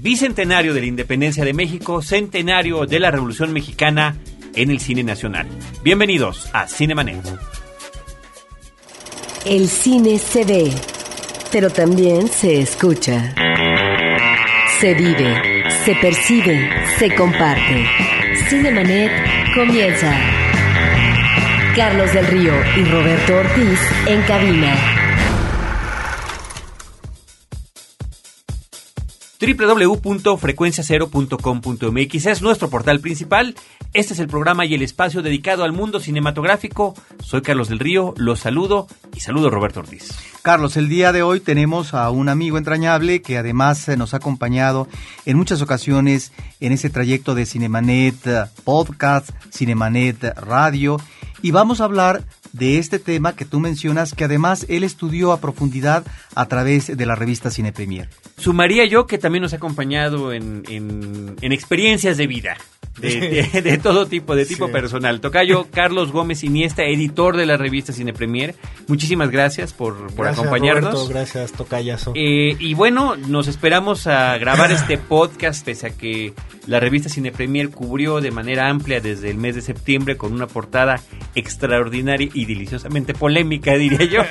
Bicentenario de la Independencia de México, centenario de la Revolución Mexicana en el cine nacional. Bienvenidos a Cinemanet. El cine se ve, pero también se escucha. Se vive, se percibe, se comparte. Cinemanet comienza. Carlos del Río y Roberto Ortiz en cabina. www.frecuenciacero.com.mx es nuestro portal principal. Este es el programa y el espacio dedicado al mundo cinematográfico. Soy Carlos del Río, los saludo y saludo a Roberto Ortiz. Carlos, el día de hoy tenemos a un amigo entrañable que además eh, nos ha acompañado en muchas ocasiones en ese trayecto de Cinemanet eh, Podcast, Cinemanet Radio y vamos a hablar de este tema que tú mencionas que además él estudió a profundidad a través de la revista Cine Premier. Sumaría yo que también nos ha acompañado en, en, en experiencias de vida. De, de, de, todo tipo, de tipo sí. personal. Tocayo Carlos Gómez Iniesta, editor de la revista Cine Premier. Muchísimas gracias por, por gracias, acompañarnos. Roberto, gracias, Tocayazo. Eh, y bueno, nos esperamos a grabar este podcast, pese a que la revista Cine Premier cubrió de manera amplia desde el mes de septiembre con una portada extraordinaria y deliciosamente polémica, diría yo.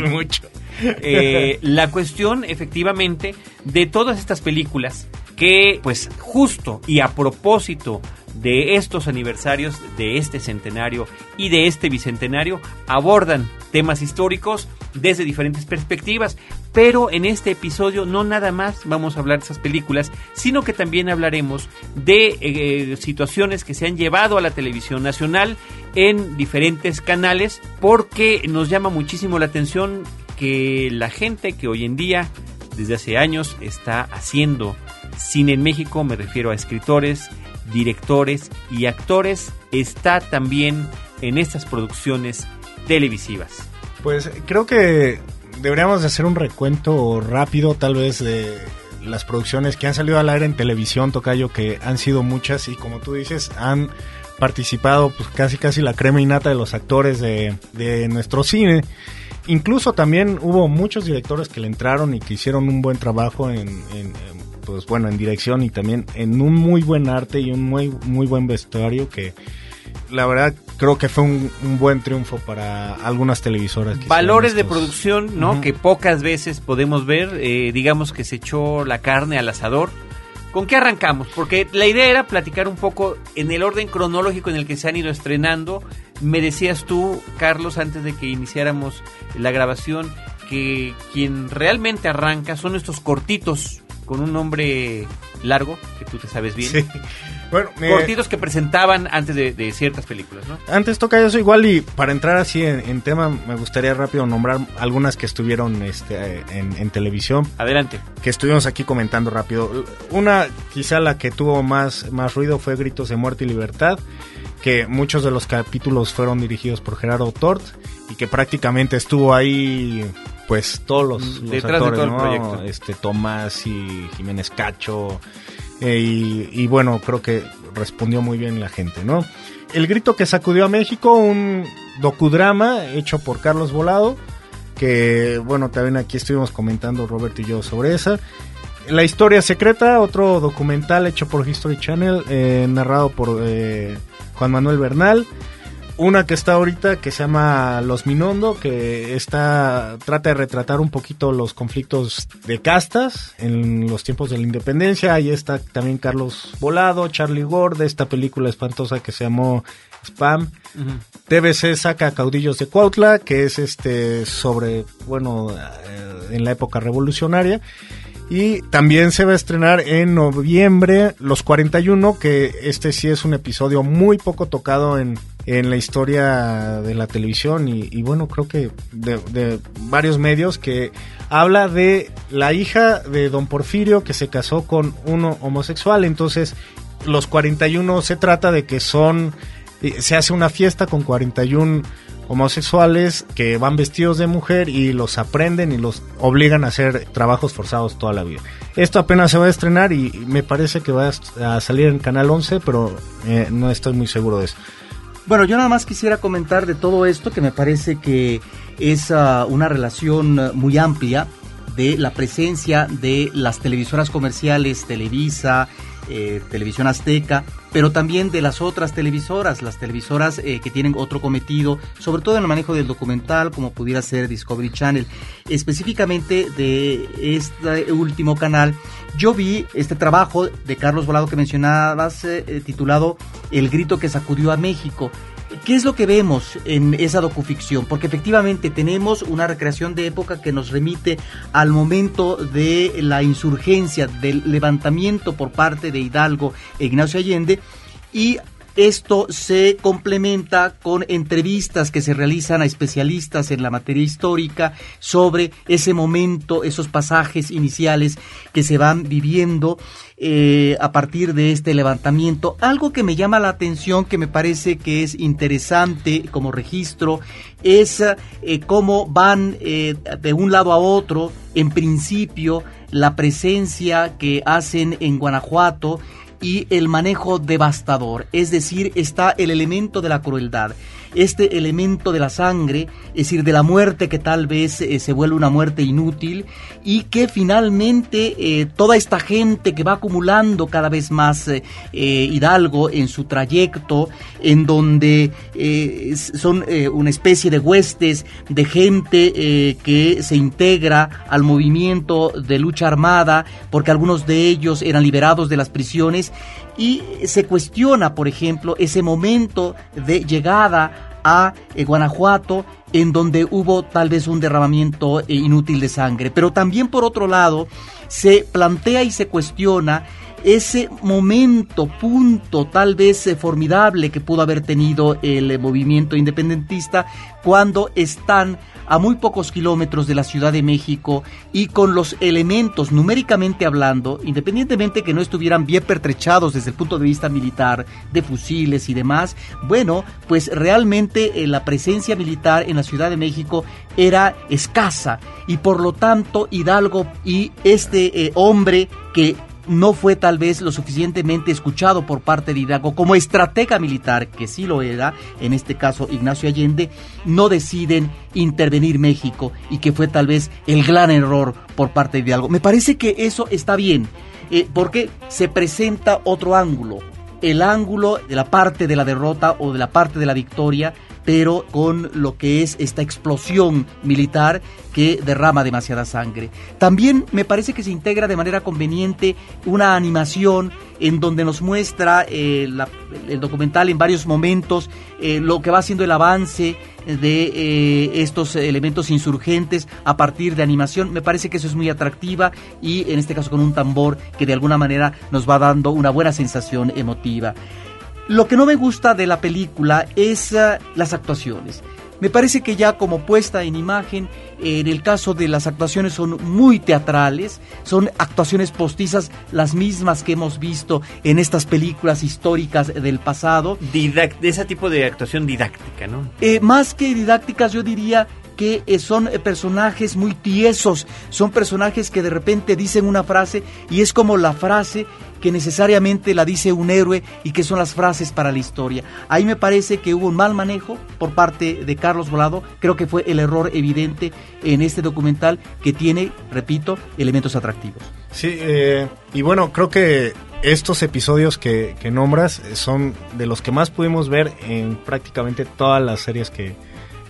mucho. Eh, la cuestión, efectivamente, de todas estas películas que, pues, justo y a propósito de estos aniversarios, de este centenario y de este bicentenario, abordan temas históricos desde diferentes perspectivas. Pero en este episodio no nada más vamos a hablar de esas películas, sino que también hablaremos de eh, situaciones que se han llevado a la televisión nacional en diferentes canales, porque nos llama muchísimo la atención que la gente que hoy en día, desde hace años, está haciendo cine en México, me refiero a escritores, directores y actores, está también en estas producciones televisivas. Pues creo que deberíamos de hacer un recuento rápido tal vez de las producciones que han salido al aire en televisión, Tocayo, que han sido muchas y como tú dices, han participado pues casi casi la crema innata de los actores de, de nuestro cine. Incluso también hubo muchos directores que le entraron y que hicieron un buen trabajo en, en, pues bueno, en dirección y también en un muy buen arte y un muy, muy buen vestuario que la verdad creo que fue un, un buen triunfo para algunas televisoras. Valores de producción, ¿no? Uh -huh. Que pocas veces podemos ver, eh, digamos que se echó la carne al asador. ¿Con qué arrancamos? Porque la idea era platicar un poco en el orden cronológico en el que se han ido estrenando. Me decías tú, Carlos, antes de que iniciáramos la grabación, que quien realmente arranca son estos cortitos con un nombre largo, que tú te sabes bien. Sí. Bueno, Cortitos que presentaban antes de, de, ciertas películas, ¿no? Antes toca eso igual y para entrar así en, en, tema me gustaría rápido nombrar algunas que estuvieron este, en, en, televisión. Adelante. Que estuvimos aquí comentando rápido. Una, quizá la que tuvo más, más ruido fue Gritos de Muerte y Libertad, que muchos de los capítulos fueron dirigidos por Gerardo Tort y que prácticamente estuvo ahí pues todos los, los Detrás actores, de todo ¿no? el proyecto. Este Tomás y Jiménez Cacho. Eh, y, y, bueno, creo que respondió muy bien la gente, ¿no? El grito que sacudió a México, un docudrama hecho por Carlos Volado, que bueno, también aquí estuvimos comentando Roberto y yo sobre esa. La historia secreta, otro documental hecho por History Channel, eh, narrado por eh, Juan Manuel Bernal una que está ahorita que se llama Los Minondo, que está trata de retratar un poquito los conflictos de castas en los tiempos de la independencia. Ahí está también Carlos Volado, Charlie Ward, de esta película espantosa que se llamó Spam. Uh -huh. TBC saca Caudillos de Cuautla, que es este sobre, bueno, en la época revolucionaria. Y también se va a estrenar en noviembre Los 41, que este sí es un episodio muy poco tocado en, en la historia de la televisión y, bueno, creo que de, de, varios medios que habla de la hija de don Porfirio que se casó con uno homosexual. Entonces, Los 41 se trata de que son, se hace una fiesta con 41 homosexuales que van vestidos de mujer y los aprenden y los obligan a hacer trabajos forzados toda la vida. Esto apenas se va a estrenar y me parece que va a salir en Canal 11, pero eh, no estoy muy seguro de eso. Bueno, yo nada más quisiera comentar de todo esto que me parece que es uh, una relación muy amplia de la presencia de las televisoras comerciales, Televisa, eh, Televisión Azteca, pero también de las otras televisoras, las televisoras eh, que tienen otro cometido, sobre todo en el manejo del documental, como pudiera ser Discovery Channel. Específicamente de este último canal, yo vi este trabajo de Carlos Volado que mencionabas, eh, titulado El grito que sacudió a México. ¿Qué es lo que vemos en esa docuficción? Porque efectivamente tenemos una recreación de época que nos remite al momento de la insurgencia, del levantamiento por parte de Hidalgo e Ignacio Allende y esto se complementa con entrevistas que se realizan a especialistas en la materia histórica sobre ese momento, esos pasajes iniciales que se van viviendo eh, a partir de este levantamiento. Algo que me llama la atención, que me parece que es interesante como registro, es eh, cómo van eh, de un lado a otro, en principio, la presencia que hacen en Guanajuato y el manejo devastador, es decir, está el elemento de la crueldad este elemento de la sangre, es decir, de la muerte que tal vez eh, se vuelve una muerte inútil y que finalmente eh, toda esta gente que va acumulando cada vez más eh, Hidalgo en su trayecto, en donde son una especie de huestes de gente que se integra al movimiento de lucha armada, porque algunos de ellos eran liberados de las prisiones y se cuestiona, por ejemplo, ese momento de llegada a eh, Guanajuato en donde hubo tal vez un derramamiento eh, inútil de sangre. Pero también por otro lado se plantea y se cuestiona ese momento, punto tal vez eh, formidable que pudo haber tenido el movimiento independentista cuando están a muy pocos kilómetros de la Ciudad de México y con los elementos numéricamente hablando, independientemente que no estuvieran bien pertrechados desde el punto de vista militar, de fusiles y demás, bueno, pues realmente eh, la presencia militar en la Ciudad de México era escasa y por lo tanto Hidalgo y este eh, hombre que no fue tal vez lo suficientemente escuchado por parte de Hidalgo como estratega militar, que sí lo era, en este caso Ignacio Allende, no deciden intervenir México y que fue tal vez el gran error por parte de Hidalgo. Me parece que eso está bien, eh, porque se presenta otro ángulo, el ángulo de la parte de la derrota o de la parte de la victoria pero con lo que es esta explosión militar que derrama demasiada sangre. También me parece que se integra de manera conveniente una animación en donde nos muestra eh, el documental en varios momentos eh, lo que va haciendo el avance de eh, estos elementos insurgentes a partir de animación. Me parece que eso es muy atractiva y en este caso con un tambor que de alguna manera nos va dando una buena sensación emotiva. Lo que no me gusta de la película es uh, las actuaciones. Me parece que ya como puesta en imagen, en el caso de las actuaciones son muy teatrales, son actuaciones postizas, las mismas que hemos visto en estas películas históricas del pasado. de ese tipo de actuación didáctica, ¿no? Eh, más que didácticas, yo diría que eh, son eh, personajes muy tiesos, son personajes que de repente dicen una frase y es como la frase que necesariamente la dice un héroe y que son las frases para la historia. Ahí me parece que hubo un mal manejo por parte de Carlos Volado, creo que fue el error evidente en este documental que tiene, repito, elementos atractivos. Sí, eh, y bueno, creo que estos episodios que, que nombras son de los que más pudimos ver en prácticamente todas las series que,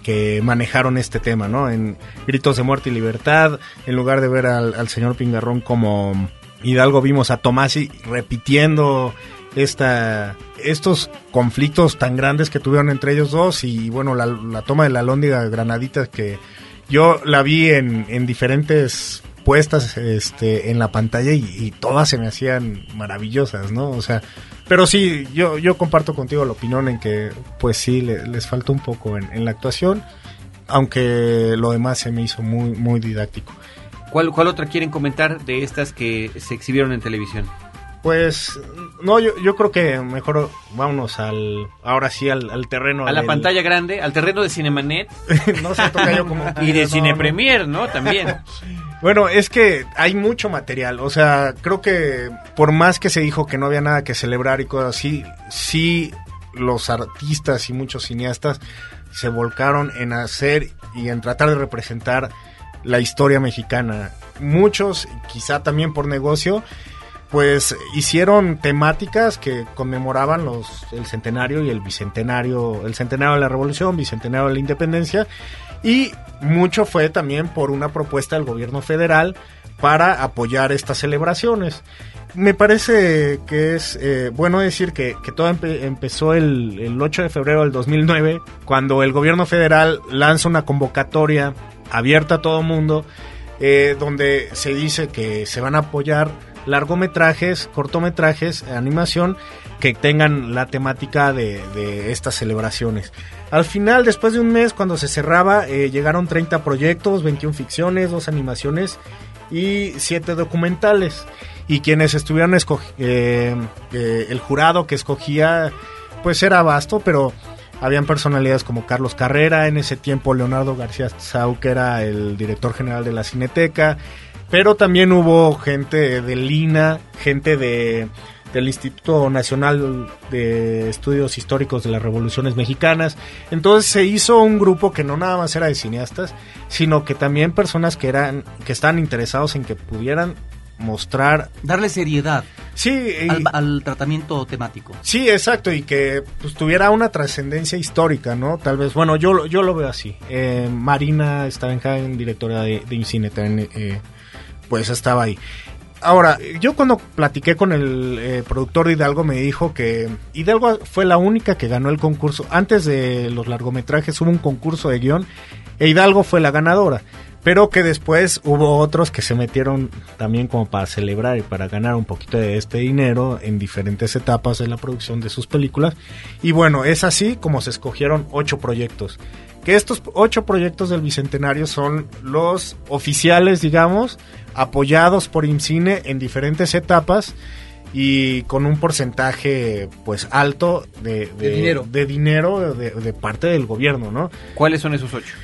que manejaron este tema, ¿no? En Gritos de Muerte y Libertad, en lugar de ver al, señor Pingarrón como Hidalgo vimos a Tomasi repitiendo esta, estos conflictos tan grandes que tuvieron entre ellos dos y bueno, la, toma de la Lóndiga Granaditas que yo la vi en, en diferentes puestas este, en la pantalla y, todas se me hacían maravillosas, ¿no? O sea, pero sí, yo, yo comparto contigo la opinión en que pues sí, les faltó un poco en, en la actuación, aunque lo demás se me hizo muy, muy didáctico. ¿Cuál, ¿Cuál otra quieren comentar de estas que se exhibieron en televisión? Pues no, yo, yo creo que mejor vámonos al, ahora sí al, terreno. A la pantalla grande, al terreno de Cinemanet. no sé, toca yo como... y de Cine Premier, ¿no? También. bueno, es que hay mucho material, o sea, creo que por más que se dijo que no había nada que celebrar y cosas así, sí los artistas y muchos cineastas se volcaron en hacer y en tratar de representar la historia mexicana. Muchos, quizá también por negocio, pues hicieron temáticas que conmemoraban los el centenario y el bicentenario, el centenario de la Revolución, bicentenario de la Independencia y mucho fue también por una propuesta del gobierno federal para apoyar estas celebraciones. Me parece que es eh, bueno decir que, todo empezó el, el 8 de febrero del 2009, cuando el gobierno federal lanza una convocatoria abierta a todo mundo, eh, donde se dice que se van a apoyar largometrajes, cortometrajes, animación que tengan la temática de, estas celebraciones. Al final, después de un mes, cuando se cerraba, eh, llegaron 30 proyectos, 21 ficciones, 2 animaciones y 7 documentales. Y quienes estuvieron eh, eh, el jurado que escogía, pues era vasto, pero habían personalidades como Carlos Carrera, en ese tiempo Leonardo García Sau, que era el director general de la Cineteca, pero también hubo gente de Lina, gente de del Instituto Nacional de Estudios Históricos de las Revoluciones Mexicanas. Entonces se hizo un grupo que no nada más era de cineastas, sino que también personas que eran que estaban interesados en que pudieran mostrar darle seriedad sí al, tratamiento temático. Sí exacto y que pues, tuviera una trascendencia histórica no tal vez bueno yo yo lo veo así. Eh, Marina Stavenhagen directora de, de Incine también eh, pues estaba ahí. Ahora, yo cuando platiqué con el eh, productor de Hidalgo me dijo que Hidalgo fue la única que ganó el concurso. Antes de los largometrajes hubo un concurso de guion e Hidalgo fue la ganadora. Pero que después hubo otros que se metieron también como para celebrar y para ganar un poquito de este dinero en diferentes etapas de la producción de sus películas. Y bueno, es así como se escogieron ocho proyectos que estos ocho proyectos del Bicentenario son los oficiales, digamos, apoyados por IMCINE en diferentes etapas y con un porcentaje pues alto de, dinero, de, dinero de, parte del gobierno, ¿no? ¿Cuáles son esos ocho?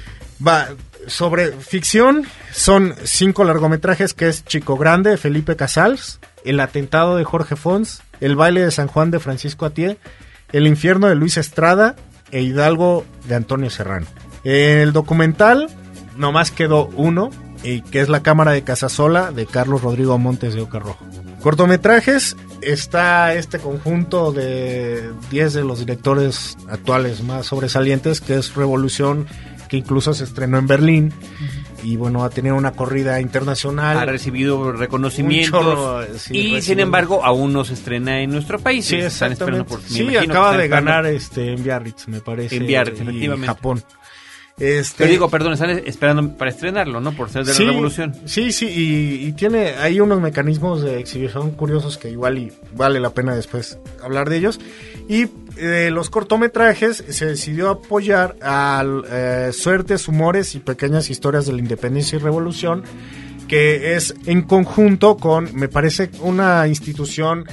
Va, sobre ficción son cinco largometrajes que es Chico Grande Felipe Casals, El atentado de Jorge Fons, El baile de San Juan de Francisco Atié, El infierno de Luis Estrada e Hidalgo de Antonio Serrano. En el documental nomás quedó uno, y que es La Cámara de Casasola de Carlos Rodrigo Montes de Oca Rojo. Cortometrajes, está este conjunto de 10 de los directores actuales más sobresalientes, que es Revolución, que incluso se estrenó en Berlín. Y bueno, ha tenido una corrida internacional. Ha recibido reconocimientos. y sin embargo, aún no se estrena en nuestro país. Sí, exactamente. sí, acaba de ganar este, en Biarritz, me parece. En Biarritz, efectivamente. Japón. Este, Te digo, perdón, están esperando para estrenarlo, ¿no? Por ser de la revolución. Sí, sí, y, tiene hay unos mecanismos de exhibición curiosos que igual y vale la pena después hablar de ellos. Y eh, los cortometrajes se decidió apoyar a eh, Suertes, Humores y Pequeñas Historias de la Independencia y Revolución, que es en conjunto con, me parece, una institución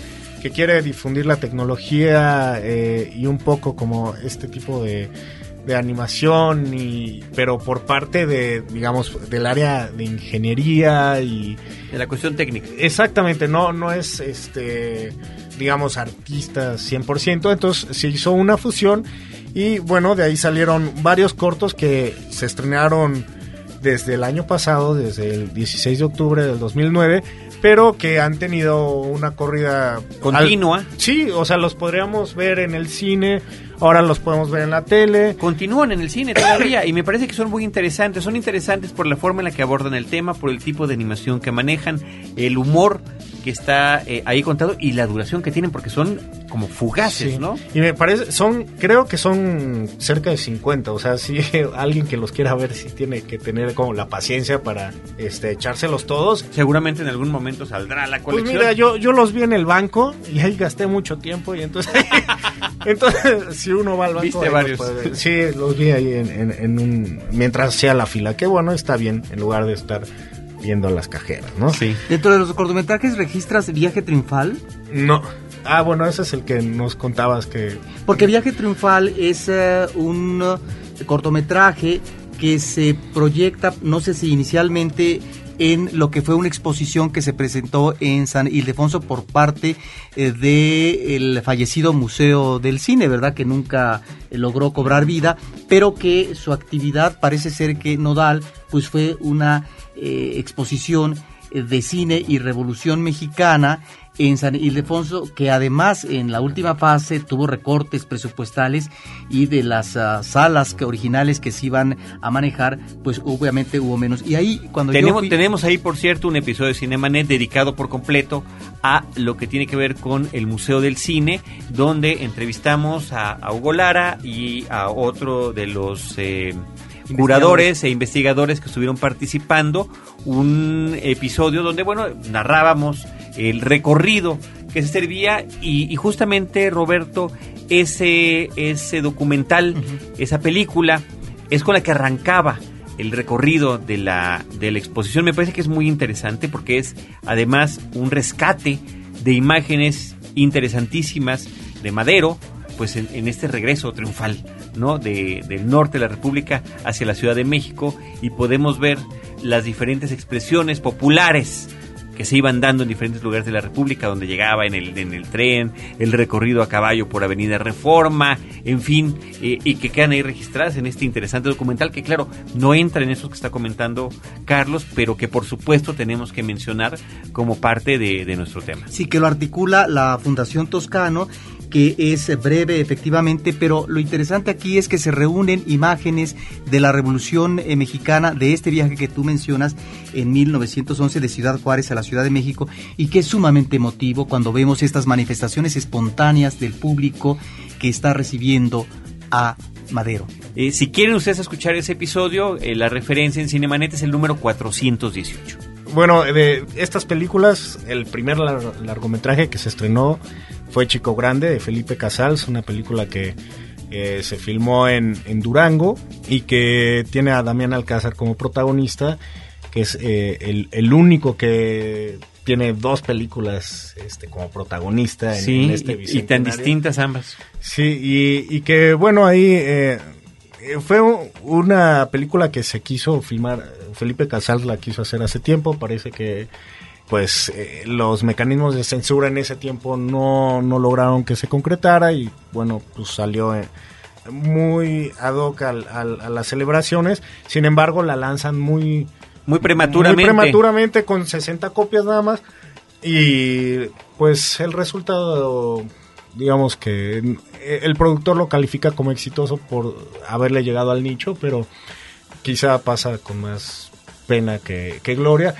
que quiere difundir la tecnología eh, y un poco como este tipo de de animación y pero por parte de digamos del área de ingeniería y de la cuestión técnica exactamente no no es este digamos artistas 100% entonces se hizo una fusión y bueno de ahí salieron varios cortos que se estrenaron desde el año pasado desde el 16 de octubre del 2009 pero que han tenido una corrida continua. Sí, o sea, los podríamos ver en el cine, ahora los podemos ver en la tele. Continúan en el cine todavía y me parece que son muy interesantes. Son interesantes por la forma en la que abordan el tema, por el tipo de animación que manejan, el humor que está eh, ahí contado y la duración que tienen porque son como fugaces, ¿no? Y me parece, son, creo que son cerca de 50, o sea, si alguien que los quiera ver si tiene que tener como la paciencia para este echárselos todos. Seguramente en algún momento saldrá la colección. Pues mira, yo, yo los vi en el banco y ahí gasté mucho tiempo y entonces, entonces si uno va al banco... ¿Viste varios? sí, los vi ahí en, en un, mientras sea la fila, que bueno, está bien, en lugar de estar viendo las cajeras, ¿no? Sí. Dentro de los cortometrajes registras Viaje Triunfal. No. Ah, bueno, ese es el que nos contabas que... Porque Viaje Triunfal es eh, un eh, cortometraje que se proyecta, no sé si inicialmente en lo que fue una exposición que se presentó en San Ildefonso por parte eh, del fallecido Museo del Cine, ¿verdad? Que nunca eh, logró cobrar vida, pero que su actividad parece ser que nodal, pues fue una eh, exposición de cine y revolución mexicana en San Ildefonso, que además en la última fase tuvo recortes presupuestales y de las ah, salas que originales que se iban a manejar, pues obviamente hubo menos. Y ahí cuando tenemos, tenemos ahí, por cierto, un episodio de Cinemanet dedicado por completo a lo que tiene que ver con el Museo del Cine, donde entrevistamos a, Hugo Lara y a otro de los... Eh, curadores e investigadores que estuvieron participando, un episodio donde, bueno, narrábamos el recorrido que se servía y, justamente Roberto ese ese documental esa película es con la que arrancaba el recorrido de la de la exposición. Me parece que es muy interesante porque es además un rescate de imágenes interesantísimas de Madero pues en, este regreso triunfal no de, del norte de la República hacia la Ciudad de México y podemos ver las diferentes expresiones populares que se iban dando en diferentes lugares de la República, donde llegaba en el, en el tren, el recorrido a caballo por Avenida Reforma, en fin, eh, y que quedan ahí registradas en este interesante documental que, claro, no entra en eso que está comentando Carlos, pero que por supuesto tenemos que mencionar como parte de, de nuestro tema. Sí, que lo articula la Fundación Toscano que es breve efectivamente, pero lo interesante aquí es que se reúnen imágenes de la Revolución eh, Mexicana, de este viaje que tú mencionas en 1911 de Ciudad Juárez a la Ciudad de México, y que es sumamente emotivo cuando vemos estas manifestaciones espontáneas del público que está recibiendo a Madero. Eh, si quieren ustedes escuchar ese episodio, eh, la referencia en Cinemanet es el número 418. Bueno, de estas películas, el primer largometraje que se estrenó fue Chico Grande de Felipe Casals, una película que eh, se filmó en, Durango y que tiene a Damián Alcázar como protagonista, que es eh, el, único que tiene dos películas este, como protagonista en, este y, y tan distintas ambas. Sí, y, que bueno, ahí eh, fue una película que se quiso filmar, Felipe Casals la quiso hacer hace tiempo, parece que pues eh, los mecanismos de censura en ese tiempo no, no lograron que se concretara y bueno, pues salió eh, muy ad hoc al, a las celebraciones, sin embargo la lanzan muy... Muy prematuramente. Muy prematuramente. con 60 copias nada más. Y pues el resultado digamos que eh, el productor lo califica como exitoso por haberle llegado al nicho, pero quizá pasa con más pena que, que gloria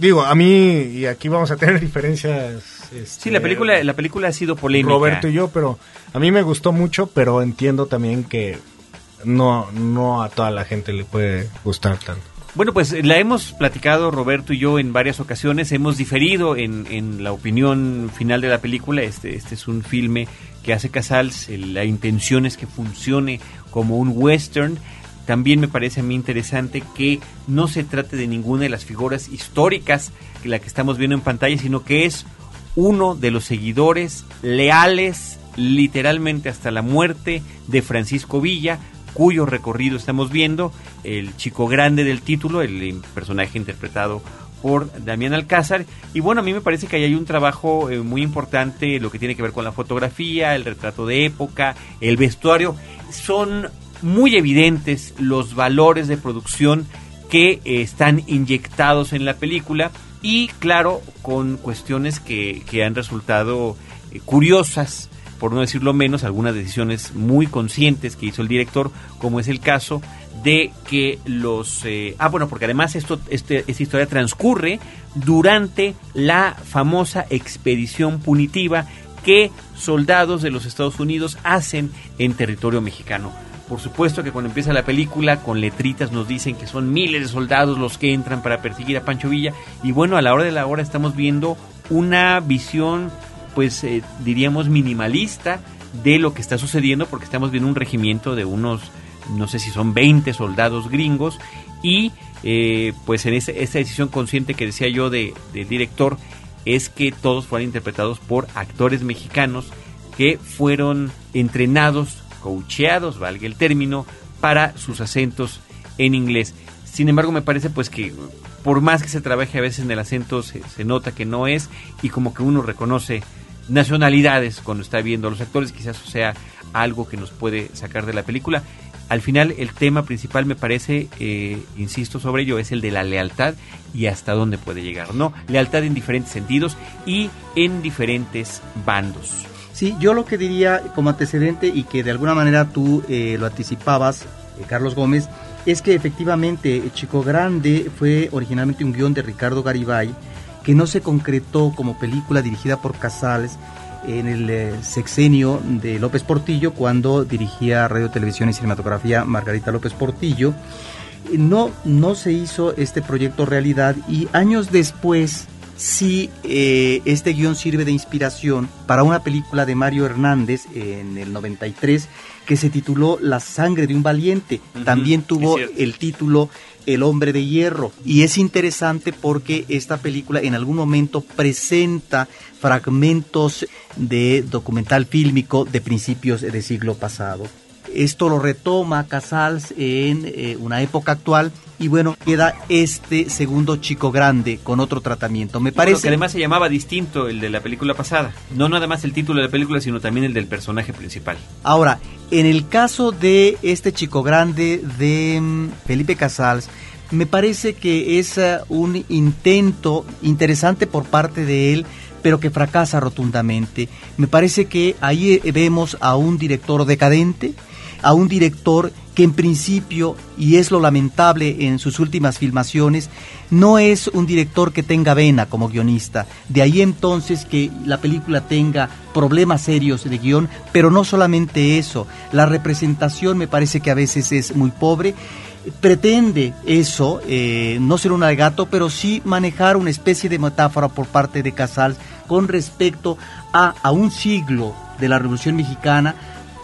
digo, a mí, y aquí vamos a tener diferencias. Este, sí, la película, la película ha sido polémica. Roberto y yo, pero a mí me gustó mucho, pero entiendo también que no, no a toda la gente le puede gustar tanto. Bueno, pues la hemos platicado Roberto y yo en varias ocasiones, hemos diferido en, en la opinión final de la película. Este, este es un filme que hace Casals, la intención es que funcione como un western también me parece a mí interesante que no se trate de ninguna de las figuras históricas que la que estamos viendo en pantalla, sino que es uno de los seguidores leales, literalmente hasta la muerte, de Francisco Villa, cuyo recorrido estamos viendo, el chico grande del título, el personaje interpretado por Damián Alcázar. Y bueno, a mí me parece que ahí hay un trabajo eh, muy importante, lo que tiene que ver con la fotografía, el retrato de época, el vestuario. Son muy evidentes los valores de producción que eh, están inyectados en la película y claro con cuestiones que, que han resultado eh, curiosas por no decirlo menos algunas decisiones muy conscientes que hizo el director como es el caso de que los eh, ah bueno porque además esto este, esta historia transcurre durante la famosa expedición punitiva que soldados de los Estados Unidos hacen en territorio mexicano por supuesto que cuando empieza la película, con letritas nos dicen que son miles de soldados los que entran para perseguir a Pancho Villa. Y bueno, a la hora de la hora estamos viendo una visión, pues eh, diríamos minimalista de lo que está sucediendo, porque estamos viendo un regimiento de unos, no sé si son 20 soldados gringos. Y eh, pues en esa, decisión consciente que decía yo de, del director, es que todos fueran interpretados por actores mexicanos que fueron entrenados coacheados, valga el término, para sus acentos en inglés. Sin embargo, me parece pues que por más que se trabaje a veces en el acento, se, se nota que no es y como que uno reconoce nacionalidades cuando está viendo a los actores, quizás sea algo que nos puede sacar de la película. Al final el tema principal me parece, eh, insisto sobre ello, es el de la lealtad y hasta dónde puede llegar, ¿no? Lealtad en diferentes sentidos y en diferentes bandos. Sí, yo lo que diría como antecedente y que de alguna manera tú eh, lo anticipabas, eh, Carlos Gómez, es que efectivamente Chico Grande fue originalmente un guion de Ricardo Garibay que no se concretó como película dirigida por Casals en el eh, sexenio de López Portillo cuando dirigía Radio, Televisión y Cinematografía Margarita López Portillo. No, no se hizo este proyecto realidad y años después sí eh, este guion sirve de inspiración para una película de Mario Hernández en el 93 que se tituló La sangre de un valiente. También tuvo el título el hombre de hierro. Y es interesante porque esta película en algún momento presenta fragmentos de documental fílmico de principios del siglo pasado. Esto lo retoma Casals en eh, una época actual y bueno, queda este segundo chico grande con otro tratamiento. Me parece que además se llamaba distinto el de la película pasada. No nada más el título de la película, sino también el del personaje principal. Ahora, en el caso de este chico grande de mm, Felipe Casals, me parece que es uh, un intento interesante por parte de él pero que fracasa rotundamente. Me parece que ahí eh, vemos a un director decadente, a un director que en principio, y es lo lamentable en sus últimas filmaciones, no es un director que tenga vena como guionista. De ahí entonces que la película tenga problemas serios de guion, pero no solamente eso, la representación me parece que a veces es muy pobre pretende eso, eh, no ser un alegato, pero sí manejar una especie de metáfora por parte de Casals con respecto a, a un siglo de la Revolución Mexicana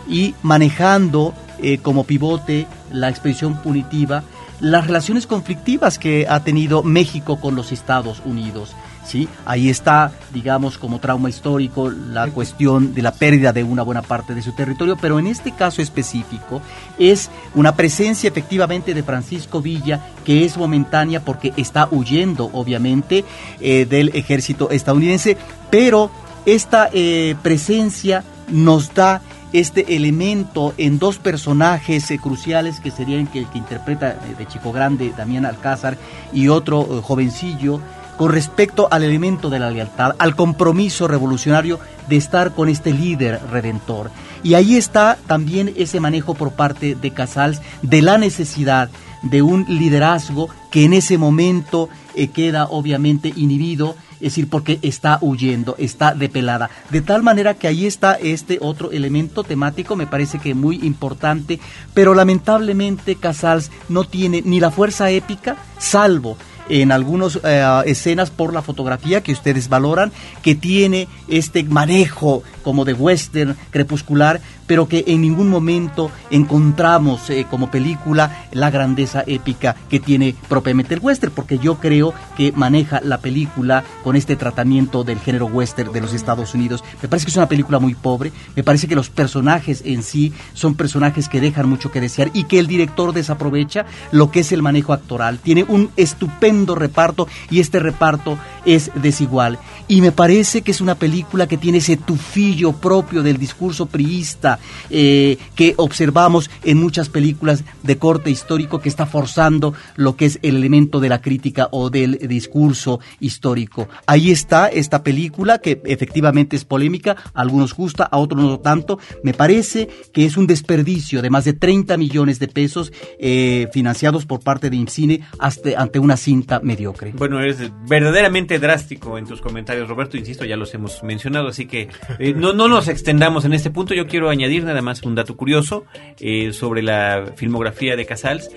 y manejando eh, como pivote la expedición punitiva, las relaciones conflictivas que ha tenido México con los Estados Unidos. ¿sí? Ahí está, digamos, como trauma histórico la cuestión de la pérdida de una buena parte de su territorio, pero en este caso específico es una presencia efectivamente de Francisco Villa que es momentánea porque está huyendo, obviamente, eh, del ejército estadounidense, pero esta eh, presencia nos da este elemento en dos personajes eh, cruciales que serían que el que interpreta eh, de Chico Grande, Damián Alcázar, y otro eh, jovencillo, con respecto al elemento de la lealtad, al compromiso revolucionario de estar con este líder redentor. Y ahí está también ese manejo por parte de Casals de la necesidad de un liderazgo que en ese momento queda obviamente inhibido es decir, porque está huyendo, está depelada. De tal manera que ahí está este otro elemento temático, me parece que muy importante, pero lamentablemente Casals no tiene ni la fuerza épica, salvo en algunas eh, escenas por la fotografía que ustedes valoran, que tiene este manejo como de western crepuscular, pero que en ningún momento encontramos eh, como película la grandeza épica que tiene propiamente el western, porque yo creo que maneja la película con este tratamiento del género western de los Estados Unidos. Me parece que es una película muy pobre, me parece que los personajes en sí son personajes que dejan mucho que desear y que el director desaprovecha lo que es el manejo actoral. Tiene un estupendo reparto y este reparto es desigual. Y me parece que es una película que tiene ese tufillo propio del discurso priista eh, que observamos en muchas películas de corte histórico que está forzando lo que es el elemento de la crítica o del discurso histórico. Ahí está esta película que efectivamente es polémica, a algunos gusta, a otros no tanto. Me parece que es un desperdicio de más de 30 millones de pesos eh, financiados por parte de IMCINE ante una cinta mediocre. Bueno, es verdaderamente drástico en tus comentarios, Roberto, insisto, ya los hemos mencionado, así que eh, no, no nos extendamos en este punto. Yo quiero añadir nada más un dato curioso eh, sobre la filmografía de Casals.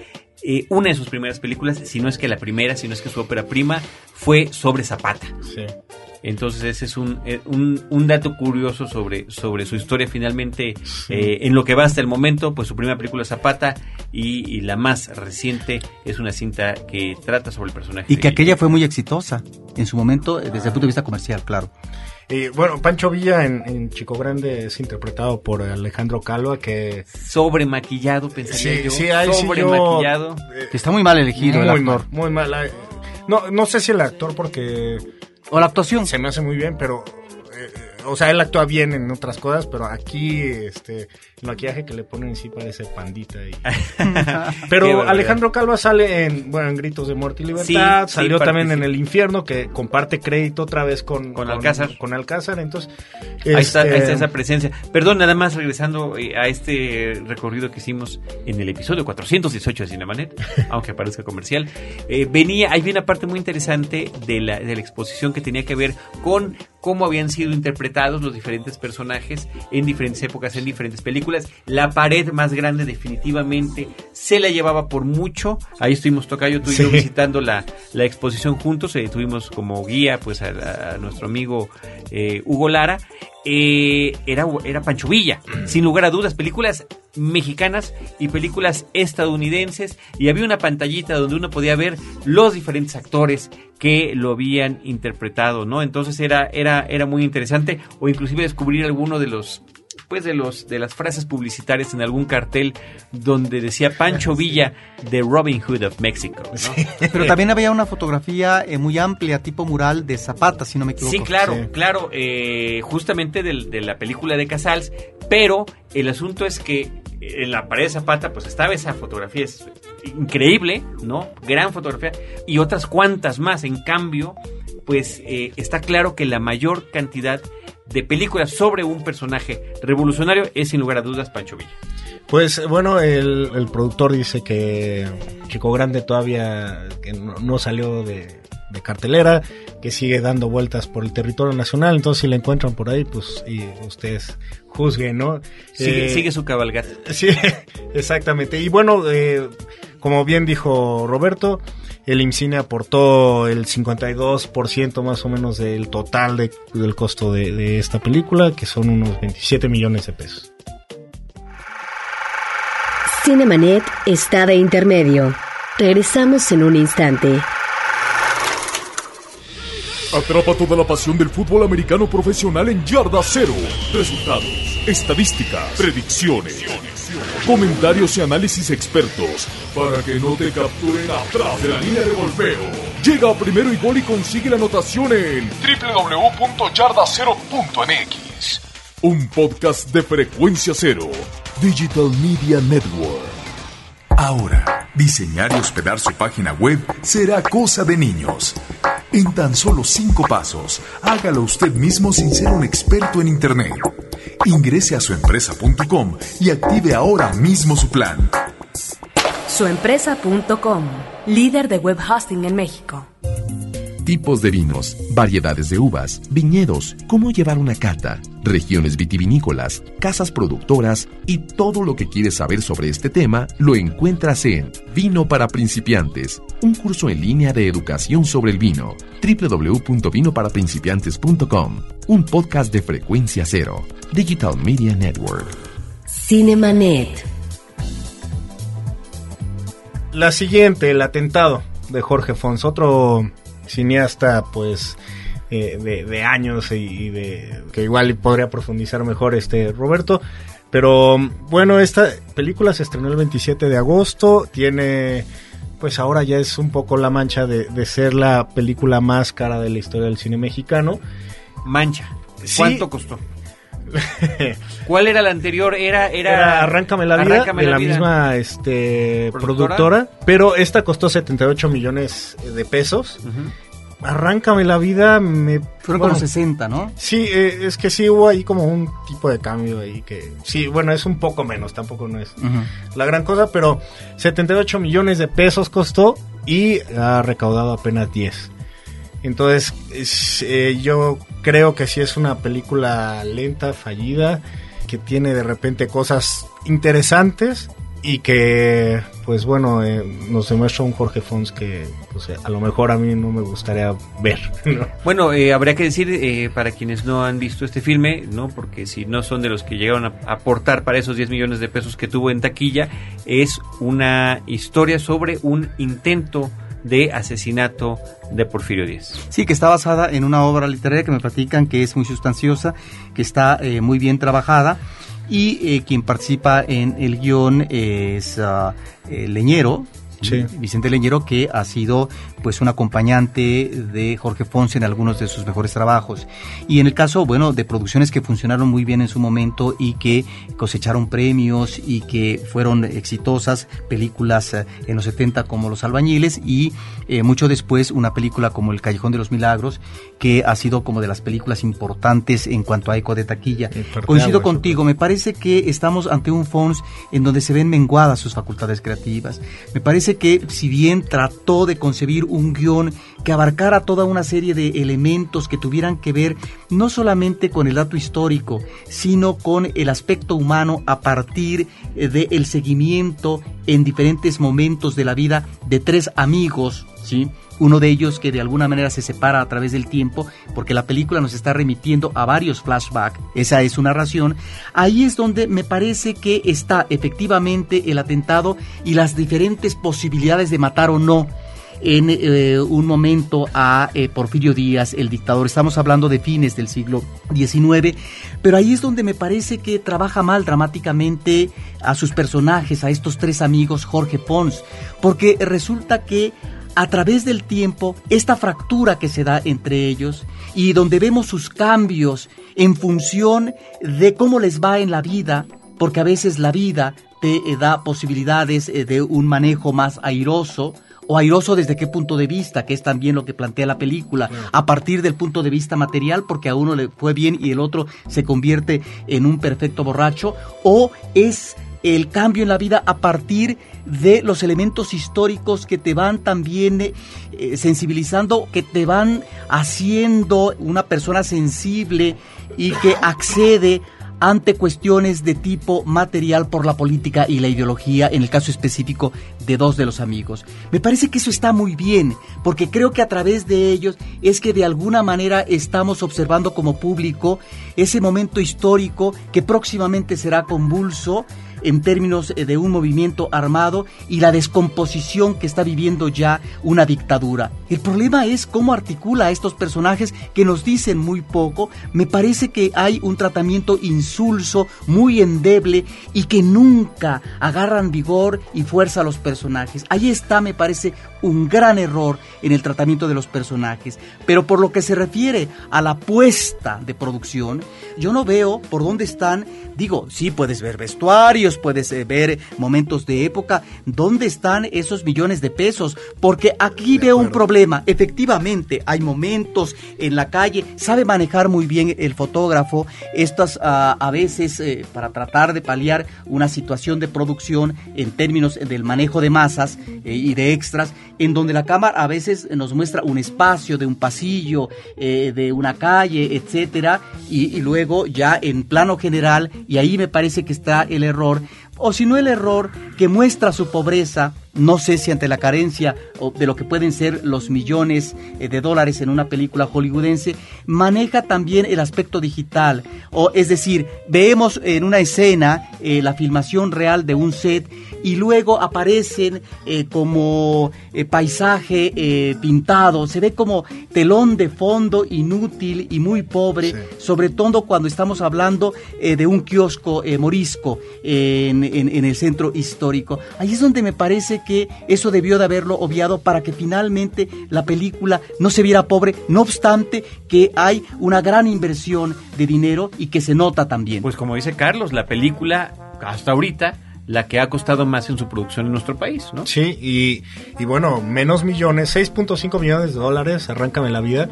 Eh, una de sus primeras películas, si no es que la primera, si no es que su ópera prima, fue sobre Zapata. Sí. Entonces ese es un, un, dato curioso sobre, sobre su historia finalmente. en lo que va hasta el momento, pues su primera película es Zapata y, la más reciente es una cinta que trata sobre el personaje. Y que aquella fue muy exitosa en su momento desde el punto de vista comercial, claro. Eh, bueno, Pancho Villa en, Chico Grande es interpretado por Alejandro Calva, que... Sobre maquillado, pensaría yo. Sí, hay, Sobre maquillado. que está muy mal elegido muy el Mal, muy mal. No, no sé si el actor porque O la actuación. se me hace muy bien, pero eh, o sea, él actúa bien en otras cosas, pero aquí este el maquillaje que le ponen sí parece pandita y- Pero. Alejandro Calva sale en, bueno, en Gritos de Muerte y Libertad, Sí, sí, salió también en. El Infierno, que comparte crédito otra vez con, Con Alcázar. Con Alcázar, entonces... Ahí está, este, ahí está esa presencia. Perdón, nada más regresando eh, a este recorrido que hicimos en el episodio 418 de Cinemanet, aunque parezca comercial. eh, venía, ahí viene una parte muy interesante de la, de la exposición que tenía que ver con cómo habían sido interpretados los diferentes personajes en diferentes épocas, en diferentes películas. La pared más grande definitivamente se la llevaba por mucho. Ahí estuvimos Tocayo, tú y yo visitando la, la exposición juntos. eh, tuvimos como guía pues a, a nuestro amigo eh, Hugo Lara. Eh, era, era Pancho Villa, sin lugar a dudas, películas mexicanas y películas estadounidenses y había una pantallita donde uno podía ver los diferentes actores que lo habían interpretado, ¿no? Entonces era, era, era muy interesante o inclusive descubrir alguno de los pues de los de las frases publicitarias en algún cartel donde decía Pancho Villa de Robin Hood of Mexico, ¿no? Pero también había una fotografía eh, muy amplia, tipo mural de Zapata, si no me equivoco. Sí, claro, Sí. claro, eh, justamente de la película de Casals, pero el asunto es que en la pared de Zapata pues estaba esa fotografía, es increíble, ¿no? Gran fotografía, y otras cuantas más, en cambio, pues eh, está claro que la mayor cantidad de películas sobre un personaje revolucionario es sin lugar a dudas Pancho Villa. Pues bueno, el, el productor dice que Chico Grande todavía que no, no salió de, de cartelera, que sigue dando vueltas por el territorio nacional, entonces si la encuentran por ahí, pues y ustedes juzguen, ¿no? Sigue, Eh, sigue su cabalgata. Sí, exactamente. Y bueno, eh, como bien dijo Roberto, el IMCINE aportó el 52% más o menos del total de- del costo de, de esta película, que son unos 27 millones de pesos. Cinemanet está de intermedio. Regresamos en un instante. Atrapa toda la pasión del fútbol americano profesional en Yarda Cero. Resultados, estadísticas, predicciones, comentarios y análisis expertos para que no te capturen atrás de la línea de golpeo. Llega a primero y gol y consigue la anotación en www.yardacero.mx. Un podcast de frecuencia cero. Digital Media Network. Ahora, diseñar y hospedar su página web será cosa de niños. En tan solo cinco pasos, hágalo usted mismo sin ser un experto en Internet. Ingrese a suempresa.com y active ahora mismo su plan. Suempresa.com, líder de web hosting en México. Tipos de vinos, variedades de uvas, viñedos, cómo llevar una cata, regiones vitivinícolas, casas productoras y todo lo que quieres saber sobre este tema lo encuentras en Vino para Principiantes, un curso en línea de educación sobre el vino. www.vinoparaprincipiantes.com, un podcast de frecuencia cero, Digital Media Network. Cinemanet. La siguiente, El atentado de Jorge Fons, otro cineasta pues eh, de, de años y, y de que igual podría profundizar mejor este Roberto. Pero bueno, esta película se estrenó el 27 de agosto, tiene pues ahora ya es un poco la mancha de, de ser la película más cara de la historia del cine mexicano. Mancha. Sí. ¿Cuánto costó? ¿Cuál era la anterior? Era, era, Era Arráncame la vida Arráncame de la, vida. misma este, ¿Productora? ¿Productora? pero esta costó 78 millones de pesos. Arráncame la vida me Fueron bueno, como 60, ¿no? Sí, eh, es que sí hubo ahí como un tipo de cambio ahí que sí, bueno, es un poco menos, tampoco no es la gran cosa, pero 78 millones de pesos costó y ha recaudado apenas 10. Entonces, es, eh, yo creo que sí es una película lenta, fallida, que tiene de repente cosas interesantes y que, pues bueno, eh, nos demuestra un Jorge Fons que pues, a lo mejor a mí no me gustaría ver. ¿no? Bueno, eh, habría que decir eh, para quienes no han visto este filme, ¿no? Porque si no son de los que llegaron a aportar para esos 10 millones de pesos que tuvo en taquilla, es una historia sobre un intento de asesinato de Porfirio Díaz. Sí, que está basada en una obra literaria que me platican que es muy sustanciosa, que está eh, muy bien trabajada y eh, quien participa en el guion es ah, eh, Leñero, Vicente Leñero, que ha sido pues un acompañante de Jorge Fonse en algunos de sus mejores trabajos. Y en el caso, bueno, de producciones que funcionaron muy bien en su momento y que cosecharon premios y que fueron exitosas, películas eh, en los 70 como Los Albañiles y eh, mucho después una película como El Callejón de los Milagros, que ha sido como de las películas importantes en cuanto a eco de taquilla. Coincido contigo, me parece que estamos ante un Fons en donde se ven menguadas sus facultades creativas. Me parece que si bien trató de concebir un guion que abarcara toda una serie de elementos que tuvieran que ver no solamente con el dato histórico, sino con el aspecto humano a partir eh, del seguimiento en diferentes momentos de la vida de tres amigos, ¿sí? Uno de ellos que de alguna manera se separa a través del tiempo, porque la película nos está remitiendo a varios flashbacks, esa es su narración, ahí es donde me parece que está efectivamente el atentado y las diferentes posibilidades de matar o no en eh, un momento a eh, Porfirio Díaz, el dictador. Estamos hablando de fines del siglo XIX, pero ahí es donde me parece que trabaja mal dramáticamente a sus personajes, a estos tres amigos, Jorge Pons, porque resulta que a través del tiempo esta fractura que se da entre ellos y donde vemos sus cambios en función de cómo les va en la vida, porque a veces la vida te eh, da posibilidades eh, de un manejo más airoso, o airoso desde qué punto de vista, que es también lo que plantea la película, a partir del punto de vista material, porque a uno le fue bien y el otro se convierte en un perfecto borracho, o es el cambio en la vida a partir de los elementos históricos que te van también eh, sensibilizando, que te van haciendo una persona sensible y que accede ante cuestiones de tipo material por la política y la ideología, en el caso específico de dos de los amigos. Me parece que eso está muy bien, porque creo que a través de ellos es que de alguna manera estamos observando como público ese momento histórico que próximamente será convulso en términos eh, de un movimiento armado y la descomposición que está viviendo ya una dictadura. El problema es cómo articula a estos personajes que nos dicen muy poco. Me parece que hay un tratamiento insulso, muy endeble y que nunca agarran vigor y fuerza a los personajes. Ahí está, me parece, un gran error en el tratamiento de los personajes. Pero por lo que se refiere a la puesta de producción, yo no veo por dónde están, digo, sí puedes ver puedes eh, ver momentos de época, ¿dónde están esos millones de pesos? Porque aquí veo un problema, efectivamente hay momentos en la calle, sabe manejar muy bien el fotógrafo, estas ah, a veces eh, para tratar de paliar una situación de producción en términos del manejo de masas eh, y de extras, en donde la cámara a veces nos muestra un espacio de un pasillo, eh, de una calle, etcétera, y, luego ya en plano general, y ahí me parece que está el error, o si no el error que muestra su pobreza, no sé si ante la carencia de lo que pueden ser los millones eh, de dólares en una película hollywoodense, maneja también el aspecto digital. O, es decir, vemos en una escena eh, la filmación real de un set y luego aparecen eh, como paisaje pintado, se ve como telón de fondo inútil y muy pobre, sobre todo cuando estamos hablando de un kiosco morisco en, en el centro histórico. Ahí es donde me parece que eso debió de haberlo obviado para que finalmente la película no se viera pobre, no obstante que hay una gran inversión de dinero y que se nota también. Pues como dice Carlos, la película hasta ahorita la que ha costado más en su producción en nuestro país, ¿no? Sí, y, y bueno, menos millones, 6.5 millones de dólares, arráncame la vida,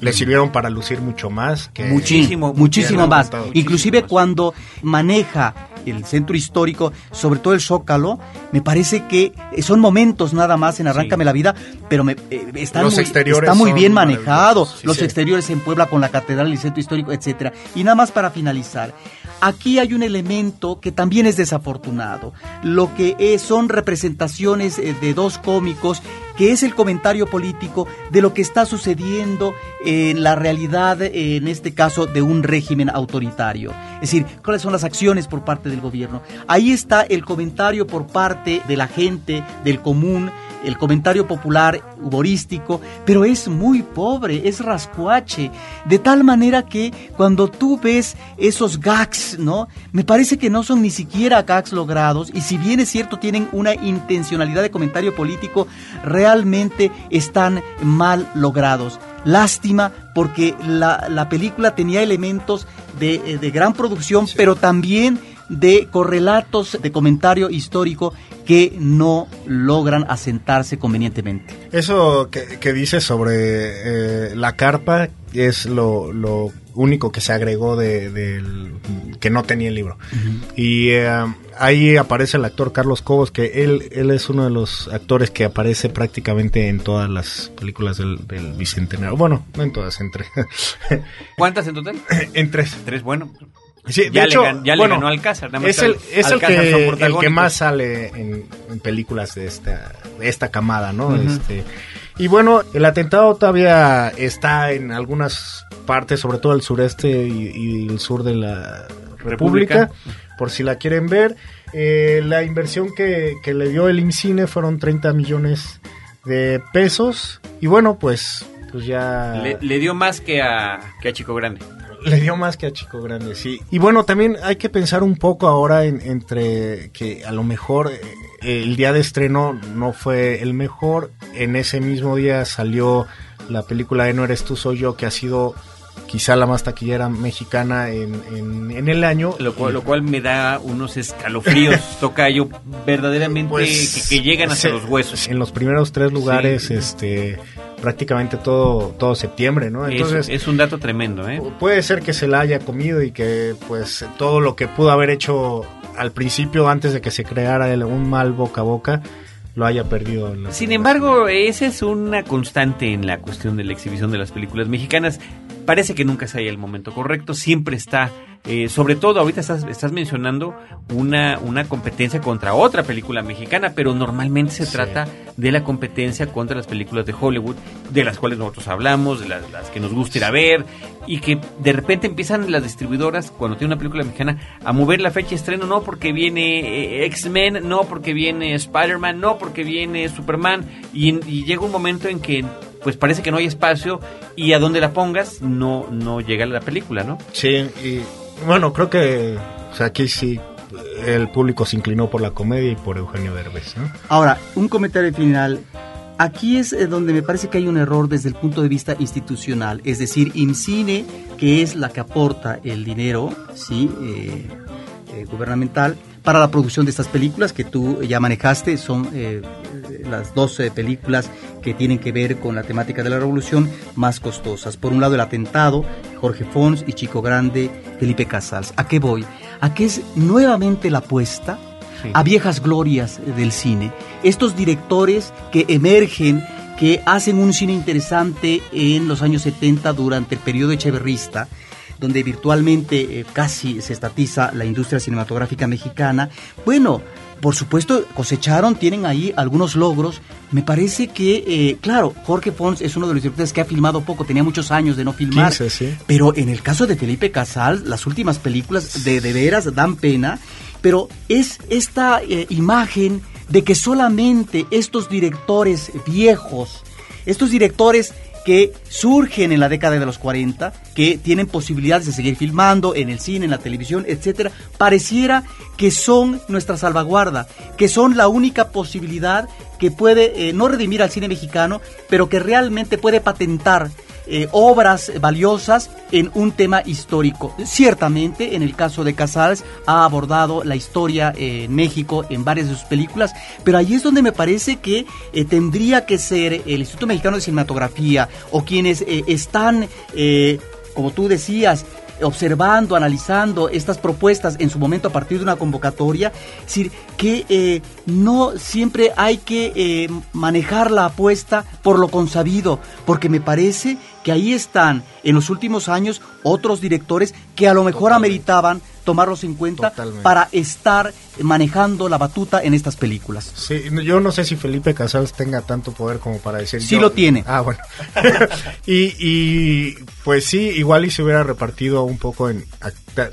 le sirvieron para lucir mucho más. Que muchísimo, muchísimo más. Inclusive cuando maneja el centro histórico, sobre todo el Zócalo, me parece que son momentos nada más en Arráncame la vida, pero me, eh, están muy, está muy bien manejado. los exteriores en Puebla con la catedral y el centro histórico, etcétera. Y nada más para finalizar, aquí hay un elemento que también es desafortunado. Lo que es, son representaciones eh, de dos cómicos que es el comentario político de lo que está sucediendo en la realidad, en este caso, de un régimen autoritario. Es decir, cuáles son las acciones por parte del gobierno. Ahí está el comentario por parte de la gente, del común, el comentario popular humorístico, pero es muy pobre, es rascuache, de tal manera que cuando tú ves esos gags, ¿no? Me parece que no son ni siquiera gags logrados y si bien es cierto tienen una intencionalidad de comentario político, realmente están mal logrados. Lástima porque la, la película tenía elementos de, eh, de gran producción, pero también de correlatos de comentario histórico que no logran asentarse convenientemente. Eso que, que dice sobre eh, la carpa es lo, lo, único que se agregó de, del que no tenía el libro. Y eh, ahí aparece el actor Carlos Cobos, que él, él es uno de los actores que aparece prácticamente en todas las películas del, del Bicentenario. Bueno, no en todas, en tres. ¿Cuántas en total? en tres. Tres, bueno. Sí, de ya hecho, le, gan- ya bueno, le ganó Alcázar. nada más es el, es el Alcázar que, el que protagónicos. más sale en, en películas de esta, de esta camada, ¿no? Este, y bueno, el atentado todavía está en algunas partes, sobre todo el sureste y, y el sur de la República, República. por si la quieren ver. Eh, la inversión que, que le dio el IMCINE fueron 30 millones de pesos. Y bueno, pues, pues ya... Le, le dio más que a, que a Chico Grande. Le dio más que a Chico Grande, sí. Y bueno, también hay que pensar un poco ahora en, entre que a lo mejor eh, el día de estreno no fue el mejor. En ese mismo día salió la película de No eres tú, soy yo, que ha sido quizá la más taquillera mexicana en, en, en el año. Lo cual, lo cual me da unos escalofríos, tocayo, verdaderamente Pues, que, que llegan hasta se- los huesos. En los primeros tres lugares, Sí. este prácticamente todo, todo septiembre, ¿no? Entonces, es, es un dato tremendo, ¿eh? puede ser que se la haya comido y que pues todo lo que pudo haber hecho al principio antes de que se creara el- un mal boca a boca lo haya perdido. en Sin embargo, esa es una constante en la cuestión de la exhibición de las películas mexicanas. Parece que nunca se haya el momento correcto, siempre está, eh, sobre todo ahorita estás, estás mencionando una, una competencia contra otra película mexicana, pero normalmente se Sí. trata de la competencia contra las películas de Hollywood, de las cuales nosotros hablamos, de las, las que nos gusta ir a ver, y que de repente empiezan las distribuidoras, cuando tiene una película mexicana, a mover la fecha de estreno, no porque viene eh, X-Men, no porque viene Spider-Man, no porque viene Superman, y, y llega un momento en que pues parece que no hay espacio y a donde la pongas no, no llega la película, ¿no? Sí, y bueno, creo que o sea, aquí sí el público se inclinó por la comedia y por Eugenio Derbez, ¿no? Ahora, un comentario final. Aquí es eh, donde me parece que hay un error desde el punto de vista institucional, es decir, IMCINE, que es la que aporta el dinero, sí, eh, eh, gubernamental para la producción de estas películas que tú ya manejaste, son eh, las dos eh, películas que tienen que ver con la temática de la revolución más costosas. Por un lado el atentado, Jorge Fons y Chico Grande, Felipe Casals. ¿A qué voy? A que es nuevamente la apuesta a viejas glorias del cine. Estos directores que emergen, que hacen un cine interesante en los años 70 durante el periodo echeverrista, donde virtualmente eh, casi se estatiza la industria cinematográfica mexicana. Bueno, por supuesto cosecharon, tienen ahí algunos logros. Me parece que, eh, claro, Jorge Fons es uno de los directores que ha filmado poco, tenía muchos años de no filmar. 15, sí. Pero en el caso de Felipe Casal, las últimas películas de, de veras dan pena, pero es esta eh, imagen de que solamente estos directores viejos, estos directores que surgen en la década de los 40, que tienen posibilidades de seguir filmando en el cine, en la televisión, etcétera, pareciera que son nuestra salvaguarda, que son la única posibilidad que puede eh, no redimir al cine mexicano, pero que realmente puede patentar eh, obras valiosas en un tema histórico. Ciertamente, en el caso de Casals, ha abordado la historia eh, en México en varias de sus películas, pero ahí es donde me parece que eh, tendría que ser el Instituto Mexicano de Cinematografía o quienes están, como tú decías, observando, analizando estas propuestas en su momento a partir de una convocatoria, es decir, que no siempre hay que manejar la apuesta por lo consabido, porque me parece que ahí están en los últimos años otros directores que a lo mejor ameritaban tomarlos en cuenta Totalmente. para estar manejando la batuta en estas películas. Sí, yo no sé si Felipe Casals tenga tanto poder como para decir. Sí yo- lo tiene. Ah, bueno. y, y, pues sí, igual y se hubiera repartido un poco en.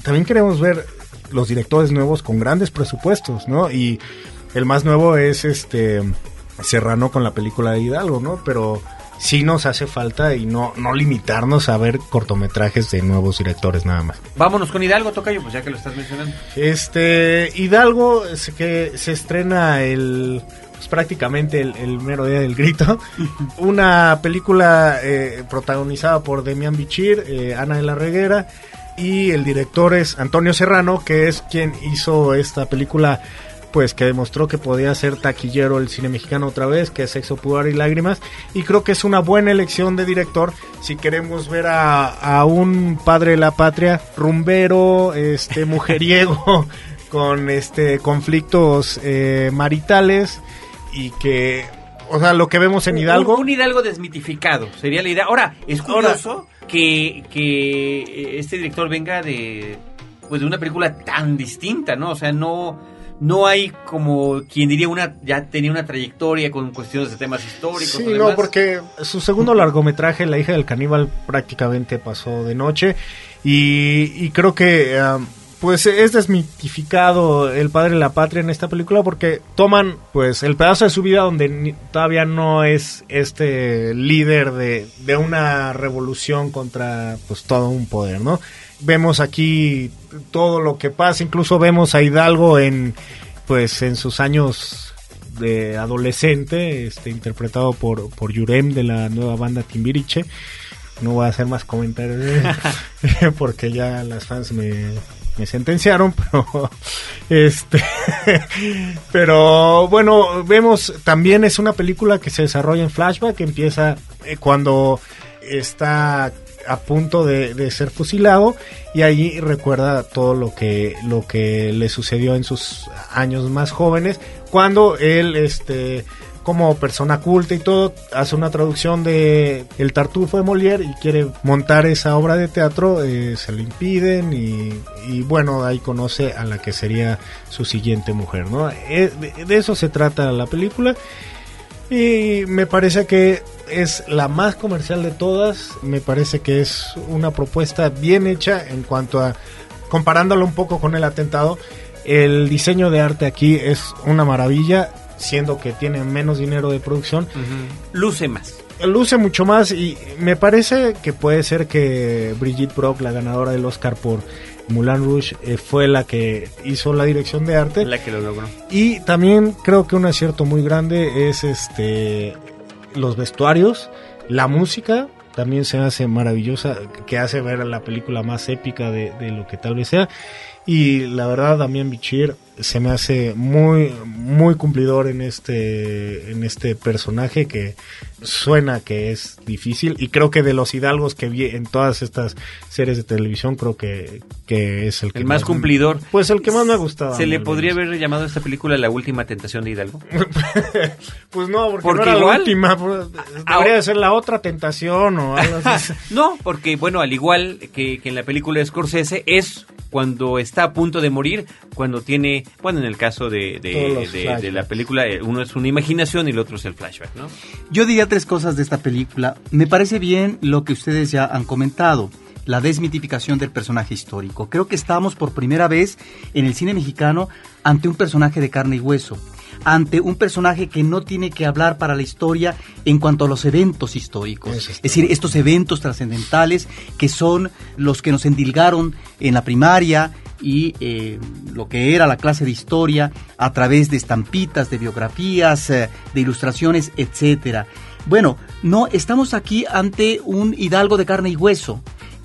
También queremos ver los directores nuevos con grandes presupuestos, ¿no? Y el más nuevo es este Serrano con la película de Hidalgo, ¿no? Pero sí nos hace falta y no, no limitarnos a ver cortometrajes de nuevos directores nada más. Vámonos con Hidalgo, Tocayo, pues ya que lo estás mencionando. Este, Hidalgo, es que se estrena el pues, prácticamente el, el mero día del grito. Una película eh, protagonizada por Demian Bichir, eh, Ana de la Reguera y el director es Antonio Serrano, que es quien hizo esta película pues que demostró que podía ser taquillero el cine mexicano otra vez, que es Sexo, Pudor y Lágrimas, y creo que es una buena elección de director si queremos ver a, a un padre de la patria, rumbero, este mujeriego, con este conflictos eh, maritales y que o sea, lo que vemos en Hidalgo. Un, un Hidalgo desmitificado, sería la idea. Ahora, es curioso que, que este director venga de pues de una película tan distinta, ¿no? O sea, no no hay como quien diría una ya tenía una trayectoria con cuestiones de temas históricos. Sí, o no, porque su segundo largometraje, La hija del caníbal, prácticamente pasó de noche y, y creo que um, pues es desmitificado el padre de la patria en esta película porque toman pues el pedazo de su vida donde todavía no es este líder de, de una revolución contra pues todo un poder, ¿no? Vemos aquí todo lo que pasa, incluso vemos a Hidalgo en pues en sus años de adolescente, este interpretado por por Yurem de la nueva banda Timbiriche. No voy a hacer más comentarios eh, porque ya las fans me, me sentenciaron, pero este pero bueno, vemos también es una película que se desarrolla en flashback, que empieza eh, cuando está a punto de, ser fusilado y allí recuerda todo lo que lo que le sucedió en sus años más jóvenes cuando él este como persona culta y todo hace una traducción de El Tartufo de Molière y quiere montar esa obra de teatro eh, se lo impiden y, bueno ahí conoce a la que sería su siguiente mujer no Eh, de- de eso se trata la película. Y me parece que es la más comercial de todas. Me parece que es una propuesta bien hecha en cuanto a, comparándolo un poco con el atentado, el diseño de arte aquí es una maravilla, siendo que tiene menos dinero de producción. luce más. Luce mucho más y me parece que puede ser que Brigitte Brock, la ganadora del Oscar por Moulin Rouge, eh, fue la que hizo la dirección de arte. La que lo logró. Y también creo que un acierto muy grande es este los vestuarios, la música también se hace maravillosa, que hace ver la película más épica de, de lo que tal vez sea. Y la verdad, Damián Bichir se me hace muy, muy cumplidor en este, en este personaje que suena que es difícil. Y creo que de los hidalgos que vi en todas estas series de televisión, creo que, que es el que El más cumplidor. Pues el que más me ha gustado. ¿Se le podría menos. haber llamado a esta película La Última Tentación de Hidalgo? Pues no, porque, Porque no era igual- la última. pues, debería de ser la otra tentación o algo así. No, porque bueno, al igual que, que en la película de Scorsese, es cuando está a punto de morir, cuando tiene, bueno, en el caso de, de- la película, eh, uno es una imaginación y el otro es el flashback, ¿no? Yo diría tres cosas de esta película. Me parece bien lo que ustedes ya han comentado, la desmitificación del personaje histórico. Creo que estamos por primera vez en el cine mexicano ante un personaje de carne y hueso, ante un personaje que no tiene que hablar para la historia en cuanto a los eventos históricos. Es decir, estos eventos trascendentales que son los que nos endilgaron en la primaria y eh, lo que era la clase de historia a través de estampitas, de biografías, eh, de ilustraciones, etcétera. Bueno, no estamos aquí ante un hidalgo de carne y hueso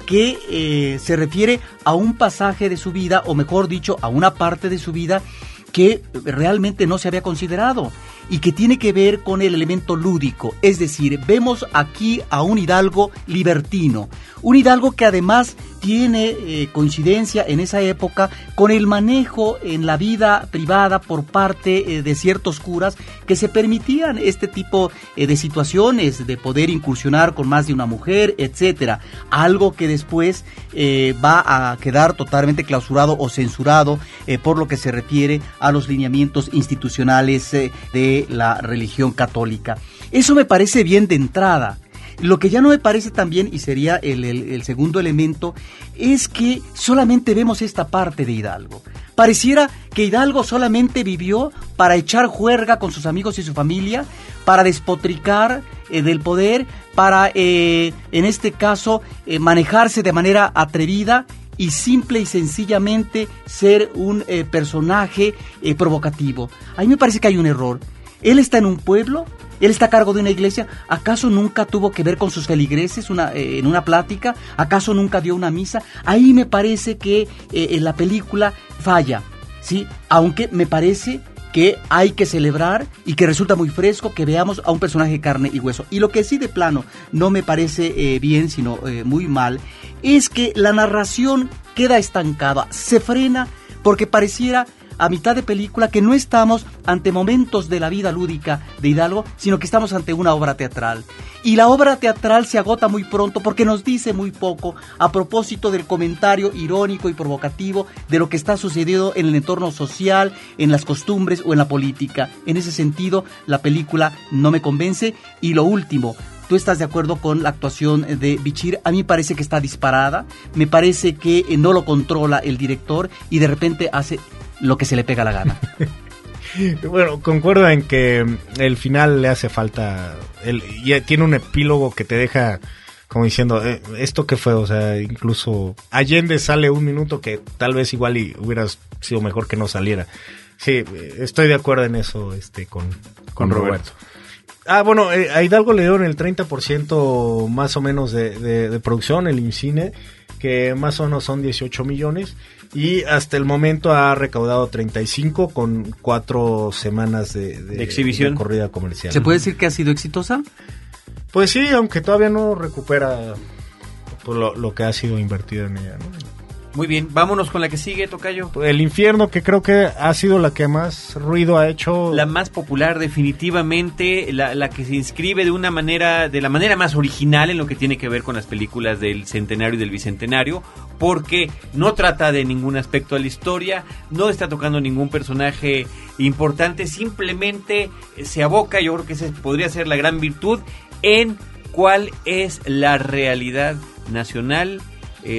que eh, se refiere a un pasaje de su vida, o mejor dicho, a una parte de su vida que realmente no se había considerado y que tiene que ver con el elemento lúdico. Es decir, vemos aquí a un hidalgo libertino, un hidalgo que además tiene eh, coincidencia en esa época con el manejo en la vida privada por parte eh, de ciertos curas que se permitían este tipo eh, de situaciones de poder incursionar con más de una mujer, etcétera, algo que después va a quedar totalmente clausurado o censurado por lo que se refiere a los lineamientos institucionales de la religión católica. Eso me parece bien de entrada. Lo que ya no me parece tan bien, y sería el segundo elemento, es que solamente vemos esta parte de Hidalgo. Pareciera que Hidalgo solamente vivió para echar juerga con sus amigos y su familia, para despotricar eh, del poder, para, eh, en este caso, eh, manejarse de manera atrevida y simple y sencillamente ser un personaje provocativo. A mí me parece que hay un error. Él está en un pueblo, él está a cargo de una iglesia. ¿Acaso nunca tuvo que ver con sus feligreses una, en una plática? ¿Acaso nunca dio una misa? Ahí me parece que en la película falla, ¿sí? Aunque me parece que hay que celebrar y que resulta muy fresco que veamos a un personaje carne y hueso. Y lo que sí de plano no me parece eh, bien, sino eh, muy mal, es que la narración queda estancada, se frena porque pareciera a mitad de película que no estamos ante momentos de la vida lúdica de Hidalgo, sino que estamos ante una obra teatral. Y la obra teatral se agota muy pronto porque nos dice muy poco a propósito del comentario irónico y provocativo de lo que está sucediendo en el entorno social, en las costumbres o en la política. En ese sentido, la película no me convence. Y lo último, ¿Tú estás de acuerdo con la actuación de Bichir? A mí me parece que está disparada, me parece que no lo controla el director y de repente hace lo que se le pega la gana. bueno, concuerdo en que el final le hace falta. El, y tiene un epílogo que te deja como diciendo, eh, ¿esto qué fue? O sea, incluso Allende sale un minuto que tal vez igual y hubiera sido mejor que no saliera. Sí, estoy de acuerdo en eso este, con, con, Roberto. Ah, bueno, eh, a Hidalgo le dieron el 30% más o menos de, de, de producción, el IMCINE, que más o menos son 18 millones y hasta el momento ha recaudado 35 con cuatro semanas de, exhibición corrida comercial. ¿Se puede decir que ha sido exitosa? Pues sí, aunque todavía no recupera pues, lo, lo, que ha sido invertido en ella. ¿no? Muy bien, vámonos con la que sigue, Tocayo. El infierno, que creo que ha sido la que más ruido ha hecho. La más popular, definitivamente, la, la, que se inscribe de una manera, de la manera más original en lo que tiene que ver con las películas del centenario y del bicentenario, porque no trata de ningún aspecto de la historia, no está tocando ningún personaje importante, simplemente se aboca, yo creo que esa podría ser la gran virtud, en cuál es la realidad nacional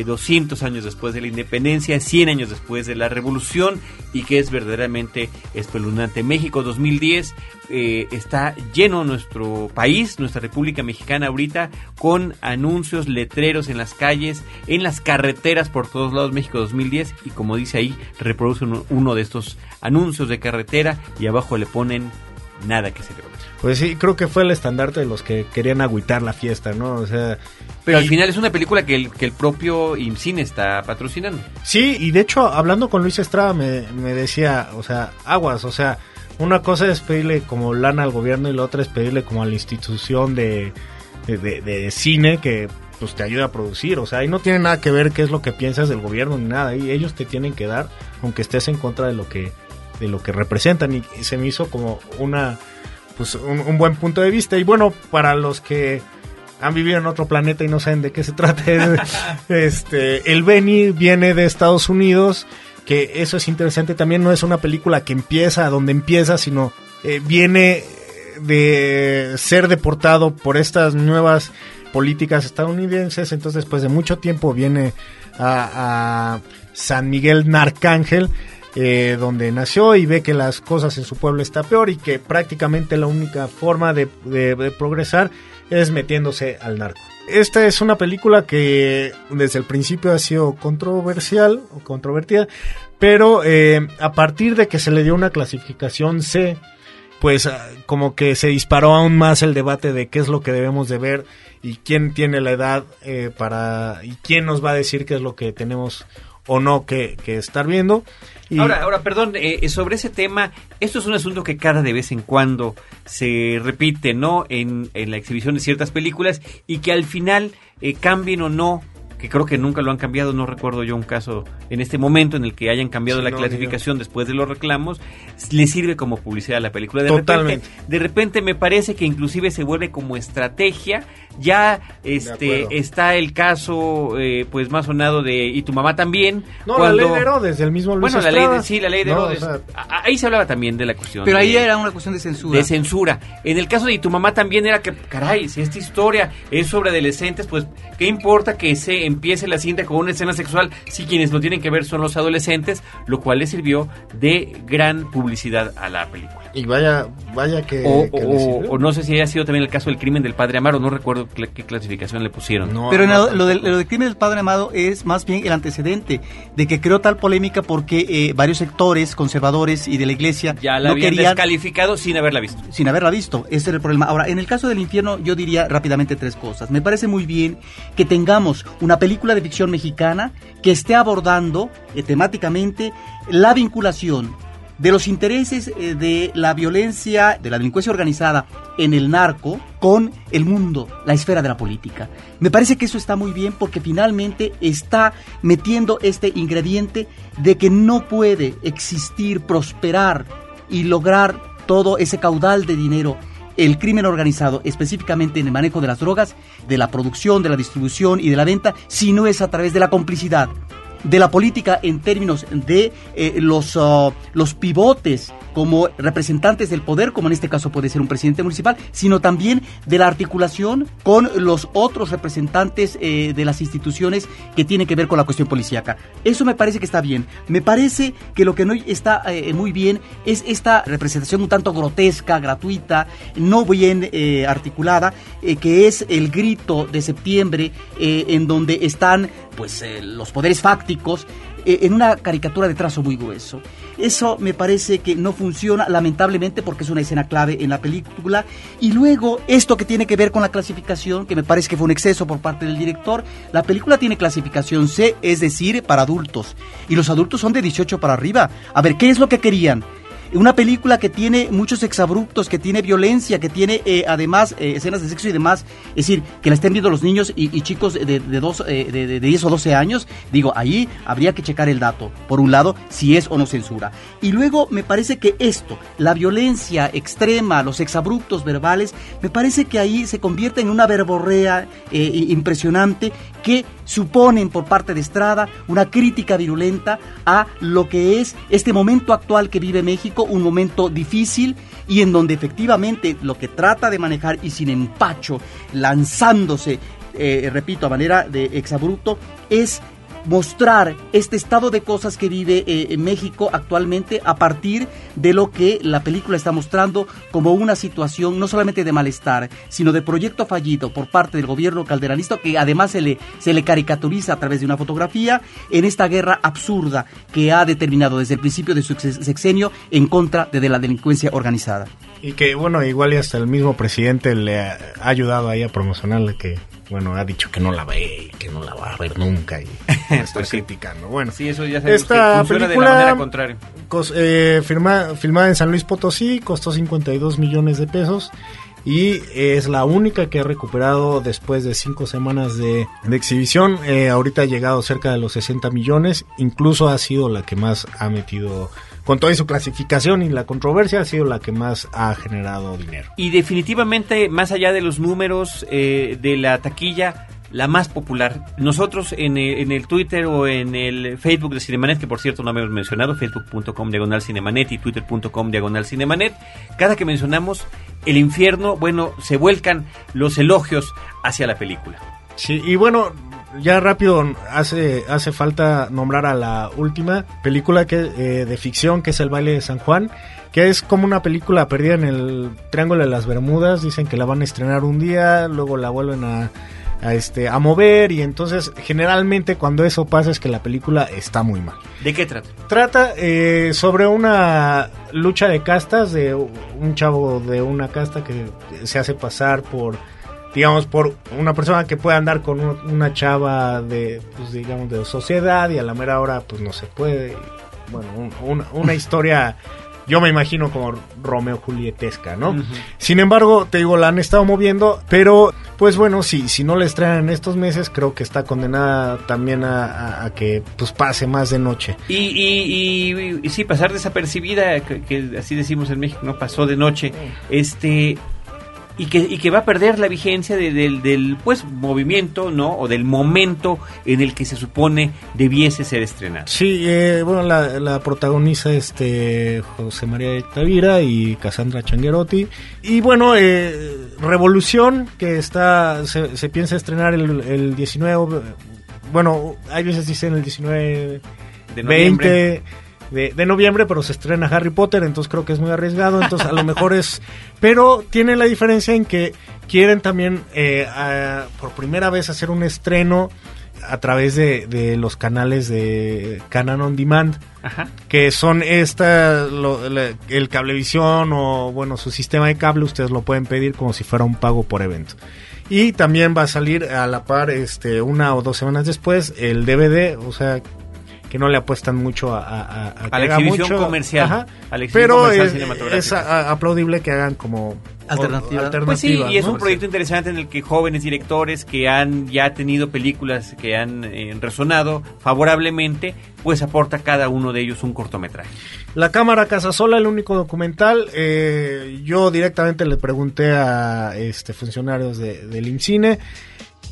200 eh, años después de la independencia, 100 años después de la revolución y que es verdaderamente espeluznante. México 2010 eh, está lleno nuestro país, nuestra República Mexicana ahorita con anuncios, letreros en las calles, en las carreteras por todos lados México 2010 y como dice ahí reproduce uno, de estos anuncios de carretera y abajo le ponen nada que le pues sí, creo que fue el estandarte de los que querían agüitar la fiesta, ¿no? O sea... Pero al final es una película que el, que el propio IMCINE está patrocinando. Sí, y de hecho, hablando con Luis Estrada me, me decía, o sea, aguas, o sea, una cosa es pedirle como lana al gobierno y la otra es pedirle como a la institución de, de, de, cine que pues te ayuda a producir, o sea, ahí no tiene nada que ver qué es lo que piensas del gobierno ni nada, y ellos te tienen que dar, aunque estés en contra de lo que de lo que representan y se me hizo como una pues un, buen punto de vista. Y bueno, para los que han vivido en otro planeta y no saben de qué se trata, este, el Benny viene de Estados Unidos, que eso es interesante. También, no es una película que empieza donde empieza, sino eh, viene de ser deportado por estas nuevas políticas estadounidenses, entonces después de mucho tiempo viene a, a San Miguel Narcángel, eh, donde nació y ve que las cosas en su pueblo está peor y que prácticamente la única forma de, progresar es metiéndose al narco. Esta es una película que desde el principio ha sido controversial o controvertida, pero eh, a partir de que se le dio una clasificación C, pues ah, como que se disparó aún más el debate de qué es lo que debemos de ver y quién tiene la edad eh, para y quién nos va a decir qué es lo que tenemos o no que, que estar viendo. Ahora, ahora, perdón, eh, eh, sobre ese tema, esto es un asunto que cada de vez en cuando se repite, ¿no? En, en la exhibición de ciertas películas y que al final eh, cambien o no que creo que nunca lo han cambiado, no recuerdo yo un caso en este momento en el que hayan cambiado la clasificación después de los reclamos, le sirve como publicidad a la película. De Totalmente. Repente, de repente me parece que inclusive se vuelve como estrategia. Ya este está el caso eh, pues más sonado de y tu mamá también. No, la ley de Herodes, el mismo Luis Bueno, la ley de, sí, la ley de Herodes. ahí se hablaba también de la cuestión. Pero de- ahí era una cuestión de censura. de censura. En el caso de tu mamá también era que, caray, si esta historia es sobre adolescentes, pues, ¿qué importa que se empiece la cinta con una escena sexual si quienes lo tienen que ver son los adolescentes? Lo cual le sirvió de gran publicidad a la película. Y vaya, vaya que, O, que o- no sé si haya sido también el caso del crimen del padre Amaro, no recuerdo cl- qué clasificación le pusieron. No, Pero no, lo, lo del, lo del crimen del padre amado es más bien el antecedente de que creó tal polémica porque eh, varios sectores conservadores y de la iglesia Ya la no habían querían descalificado sin haberla visto. sin haberla visto. Ese era el problema. Ahora, en el caso del infierno, yo diría rápidamente tres cosas. Me parece muy bien que tengamos una película de ficción mexicana que esté abordando eh, temáticamente la vinculación de los intereses eh, de la violencia, de la delincuencia organizada en el narco con el mundo, la esfera de la política. Me parece que eso está muy bien porque finalmente está metiendo este ingrediente de que no puede existir, prosperar y lograr todo ese caudal de dinero el crimen organizado, específicamente en el manejo de las drogas, de la producción, de la distribución y de la venta, si no es a través de la complicidad de la política en términos de eh, los, ah, los pivotes como representantes del poder, como en este caso puede ser un presidente municipal, sino también de la articulación con los otros representantes eh, de las instituciones que tienen que ver con la cuestión policíaca. Eso me parece que está bien. Me parece que lo que no está eh, muy bien es esta representación un tanto grotesca, gratuita, no bien articulada, que es el grito de septiembre en donde están pues los poderes fácticos eh, en una caricatura de trazo muy grueso. Eso me parece que no funciona, lamentablemente, porque es una escena clave en la película. Y luego, esto que tiene que ver con la clasificación, que me parece que fue un exceso por parte del director, la película tiene clasificación C, es decir, para adultos. Y los adultos son de 18 para arriba. A ver, ¿qué es lo que querían? Una película que tiene muchos exabruptos, que tiene violencia, que tiene eh, además eh, escenas de sexo y demás. Es decir, que la estén viendo los niños y, chicos de, de, dos, eh, de, de 10 o 12 años. Digo, ahí habría que checar el dato. Por un lado, si es o no censura. Y luego me parece que esto, la violencia extrema, los exabruptos verbales, me parece que ahí se convierte en una verborrea eh, impresionante que suponen por parte de Estrada una crítica virulenta a lo que es este momento actual que vive México, un momento difícil y en donde efectivamente lo que trata de manejar y sin empacho, lanzándose, eh, repito, a manera de exabrupto, es mostrar este estado de cosas que vive eh, México actualmente a partir de lo que la película está mostrando como una situación no solamente de malestar, sino de proyecto fallido por parte del gobierno calderanista que además se le, se le caricaturiza a través de una fotografía en esta guerra absurda que ha determinado desde el principio de su sex- sexenio en contra de, la delincuencia organizada. Y que, bueno, igual y hasta el mismo presidente le ha, ha ayudado ahí a promocionarle que, bueno, ha dicho que no la ve, y que no la va a ver nunca y está Pues criticando. Bueno, Sí, eso ya Esta que funciona de la manera contraria. cos- eh, firma- filmada en San Luis Potosí, costó 52 millones de pesos y es la única que ha recuperado después de cinco semanas de, de exhibición. Eh, ahorita ha llegado cerca de los 60 millones, incluso ha sido la que más ha metido, con toda su clasificación y la controversia, ha sido la que más ha generado dinero. Y definitivamente, más allá de los números eh, de la taquilla, la más popular. Nosotros en el, en el Twitter o en el Facebook de Cinemanet, que por cierto no habíamos mencionado, facebook.com diagonal Cinemanet y twitter.com diagonal Cinemanet, cada que mencionamos el infierno, bueno, se vuelcan los elogios hacia la película. Sí, y bueno, ya rápido hace, hace falta nombrar a la última película que, eh, de ficción que es El baile de San Juan, que es como una película perdida en el Triángulo de las Bermudas, dicen que la van a estrenar un día, luego la vuelven a, a, este, a mover y entonces generalmente cuando eso pasa es que la película está muy mal. ¿De qué trata? Trata eh, sobre una lucha de castas de un chavo de una casta que se hace pasar por, digamos, por una persona que puede andar con un- una chava de, pues digamos, de sociedad y a la mera hora pues no se puede. Bueno, un- un- una historia, yo me imagino como Romeo Julietesca, ¿no? Sin embargo, te digo, la han estado moviendo, pero pues bueno, si, si no la estrenan en estos meses, creo que está condenada también a, a- a que pues pase más de noche. Y, y, y- y sí, pasar desapercibida, que, que así decimos en México, no pasó de noche. Este, y que, y que va a perder la vigencia de- del, del pues movimiento, ¿no? O del momento en el que se supone debiese ser estrenado. Sí, eh, bueno, la, la protagoniza este José María Tavira y Cassandra Changuerotti. Y bueno, eh, Revolución, que está se, se piensa estrenar el, el 19, bueno, hay veces dicen el 19, De noviembre. 20 de, de noviembre, pero se estrena Harry Potter, entonces creo que es muy arriesgado, entonces a lo mejor es... Pero tiene la diferencia en que quieren también eh, a- por primera vez hacer un estreno a través de, de los canales de Canon On Demand, Ajá. que son esta, lo- la- el cablevisión o bueno, su sistema de cable, ustedes lo pueden pedir como si fuera un pago por evento. Y también va a salir a la par, este, una o dos semanas después, el DVD, o sea, que no le apuestan mucho a, a, a- a que A la exhibición mucho. comercial, Ajá. a la exhibición Pero comercial es, cinematográfica. es a- a- aplaudible que hagan como Alternativa. Pues sí, y es ¿no? un proyecto interesante en el que jóvenes directores que han ya tenido películas que han eh, resonado favorablemente, pues aporta cada uno de ellos un cortometraje. La Cámara Casasola, el único documental. eh, yo directamente le pregunté a este funcionarios de, del IMCINE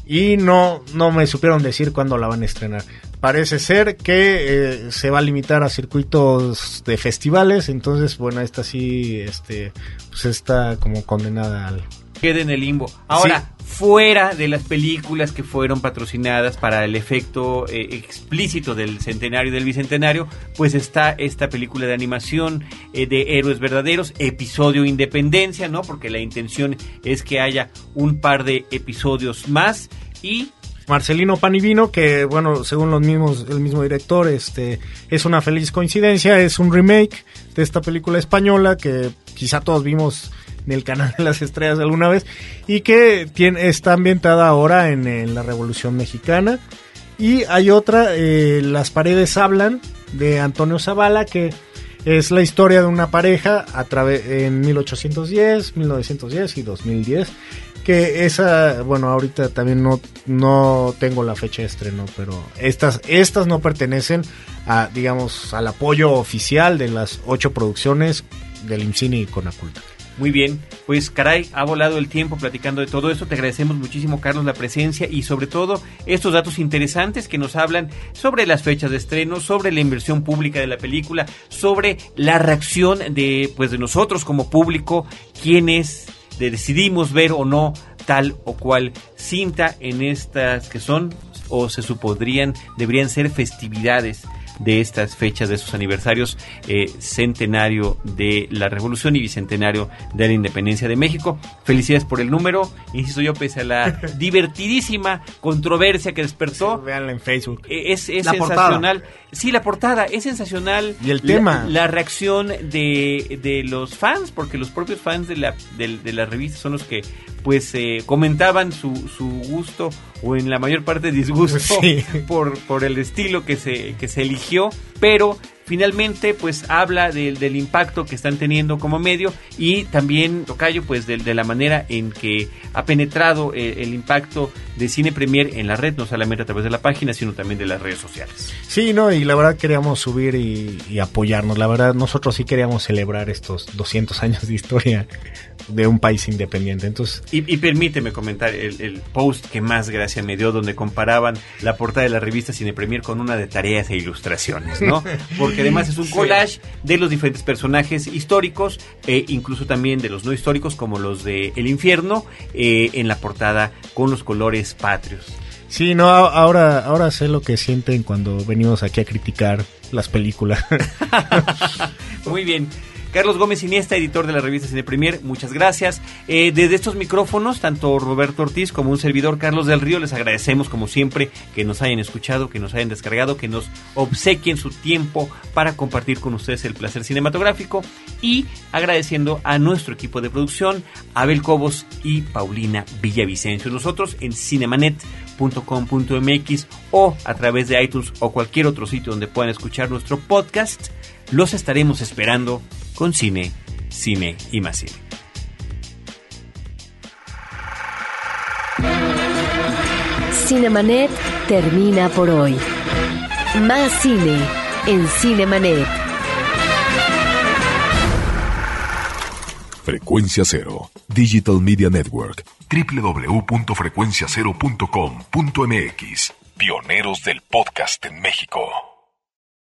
y no, no me supieron decir cuándo la van a estrenar. Parece ser que eh, se va a limitar a circuitos de festivales, entonces bueno, esta sí, este, pues está como condenada al... Queda en el limbo. Ahora, fuera de las películas que fueron patrocinadas para el efecto eh, explícito del centenario y del bicentenario, pues está esta película de animación eh, de héroes verdaderos, episodio Independencia, ¿no? Porque la intención es que haya un par de episodios más y Marcelino Panivino, que bueno, según los mismos, el mismo director, este, es una feliz coincidencia, es un remake de esta película española que quizá todos vimos en el canal de las estrellas alguna vez y que tiene, está ambientada ahora en, la Revolución Mexicana. Y hay otra, eh, Las paredes hablan, de Antonio Zavala, que es la historia de una pareja a través en 1810, 1910 y 2010 que esa, bueno, ahorita también no, no tengo la fecha de estreno, pero estas, estas no pertenecen a, digamos, al apoyo oficial de las ocho producciones del IMCINE y Conaculta. Muy bien, pues caray, ha volado el tiempo platicando de todo esto. Te agradecemos muchísimo, Carlos, la presencia y sobre todo estos datos interesantes que nos hablan sobre las fechas de estreno, sobre la inversión pública de la película, sobre la reacción de, pues, de nosotros como público, quienes de- decidimos ver o no tal o cual cinta en estas que son o se supondrían, deberían ser festividades de estas fechas, de estos aniversarios, eh, centenario de la Revolución y bicentenario de la Independencia de México. Felicidades por el número, insisto yo, pese a la divertidísima controversia que despertó. Veanla en Facebook. Eh, Es, es La sensacional. Sí, la portada es sensacional. Y el La- tema. La, reacción de, de los fans, porque los propios fans de la, de, de la revista son los que pues eh, comentaban su, su gusto o en la mayor parte disgusto Sí. por, por el estilo que se, que se eligió, pero finalmente pues habla del, del impacto que están teniendo como medio y también, Tocayo, pues de, de la manera en que ha penetrado eh, el impacto de Cine Premier en la red, no solamente a través de la página, sino también de las redes sociales. Sí, no, y la verdad queríamos subir y, y apoyarnos. La verdad, nosotros sí queríamos celebrar estos 200 años de historia de un país independiente. Entonces, Y, y permíteme comentar el, el post que más gracia me dio, donde comparaban la portada de la revista Cine Premier con una de tareas e ilustraciones, ¿no? Porque además es un collage de los diferentes personajes históricos, e incluso también de los no históricos, como los de El Infierno, eh, en la portada con los colores patrios. sí, no, ahora, ahora sé lo que sienten cuando venimos aquí a criticar las películas. Muy bien. Carlos Gómez Iniesta, editor de la revista Cine Premier, muchas gracias. Eh, desde estos micrófonos, tanto Roberto Ortiz como un servidor Carlos del Río, les agradecemos como siempre que nos hayan escuchado, que nos hayan descargado, que nos obsequien su tiempo para compartir con ustedes el placer cinematográfico y agradeciendo a nuestro equipo de producción, Abel Cobos y Paulina Villavicencio. Nosotros en cinemanet.com.mx o a través de iTunes o cualquier otro sitio donde puedan escuchar nuestro podcast, los estaremos esperando con cine, cine y más cine. Cinemanet termina por hoy. Más cine en Cinemanet. Frecuencia Cero, Digital Media Network, www.frecuenciacero.com.mx. Pioneros del podcast en México.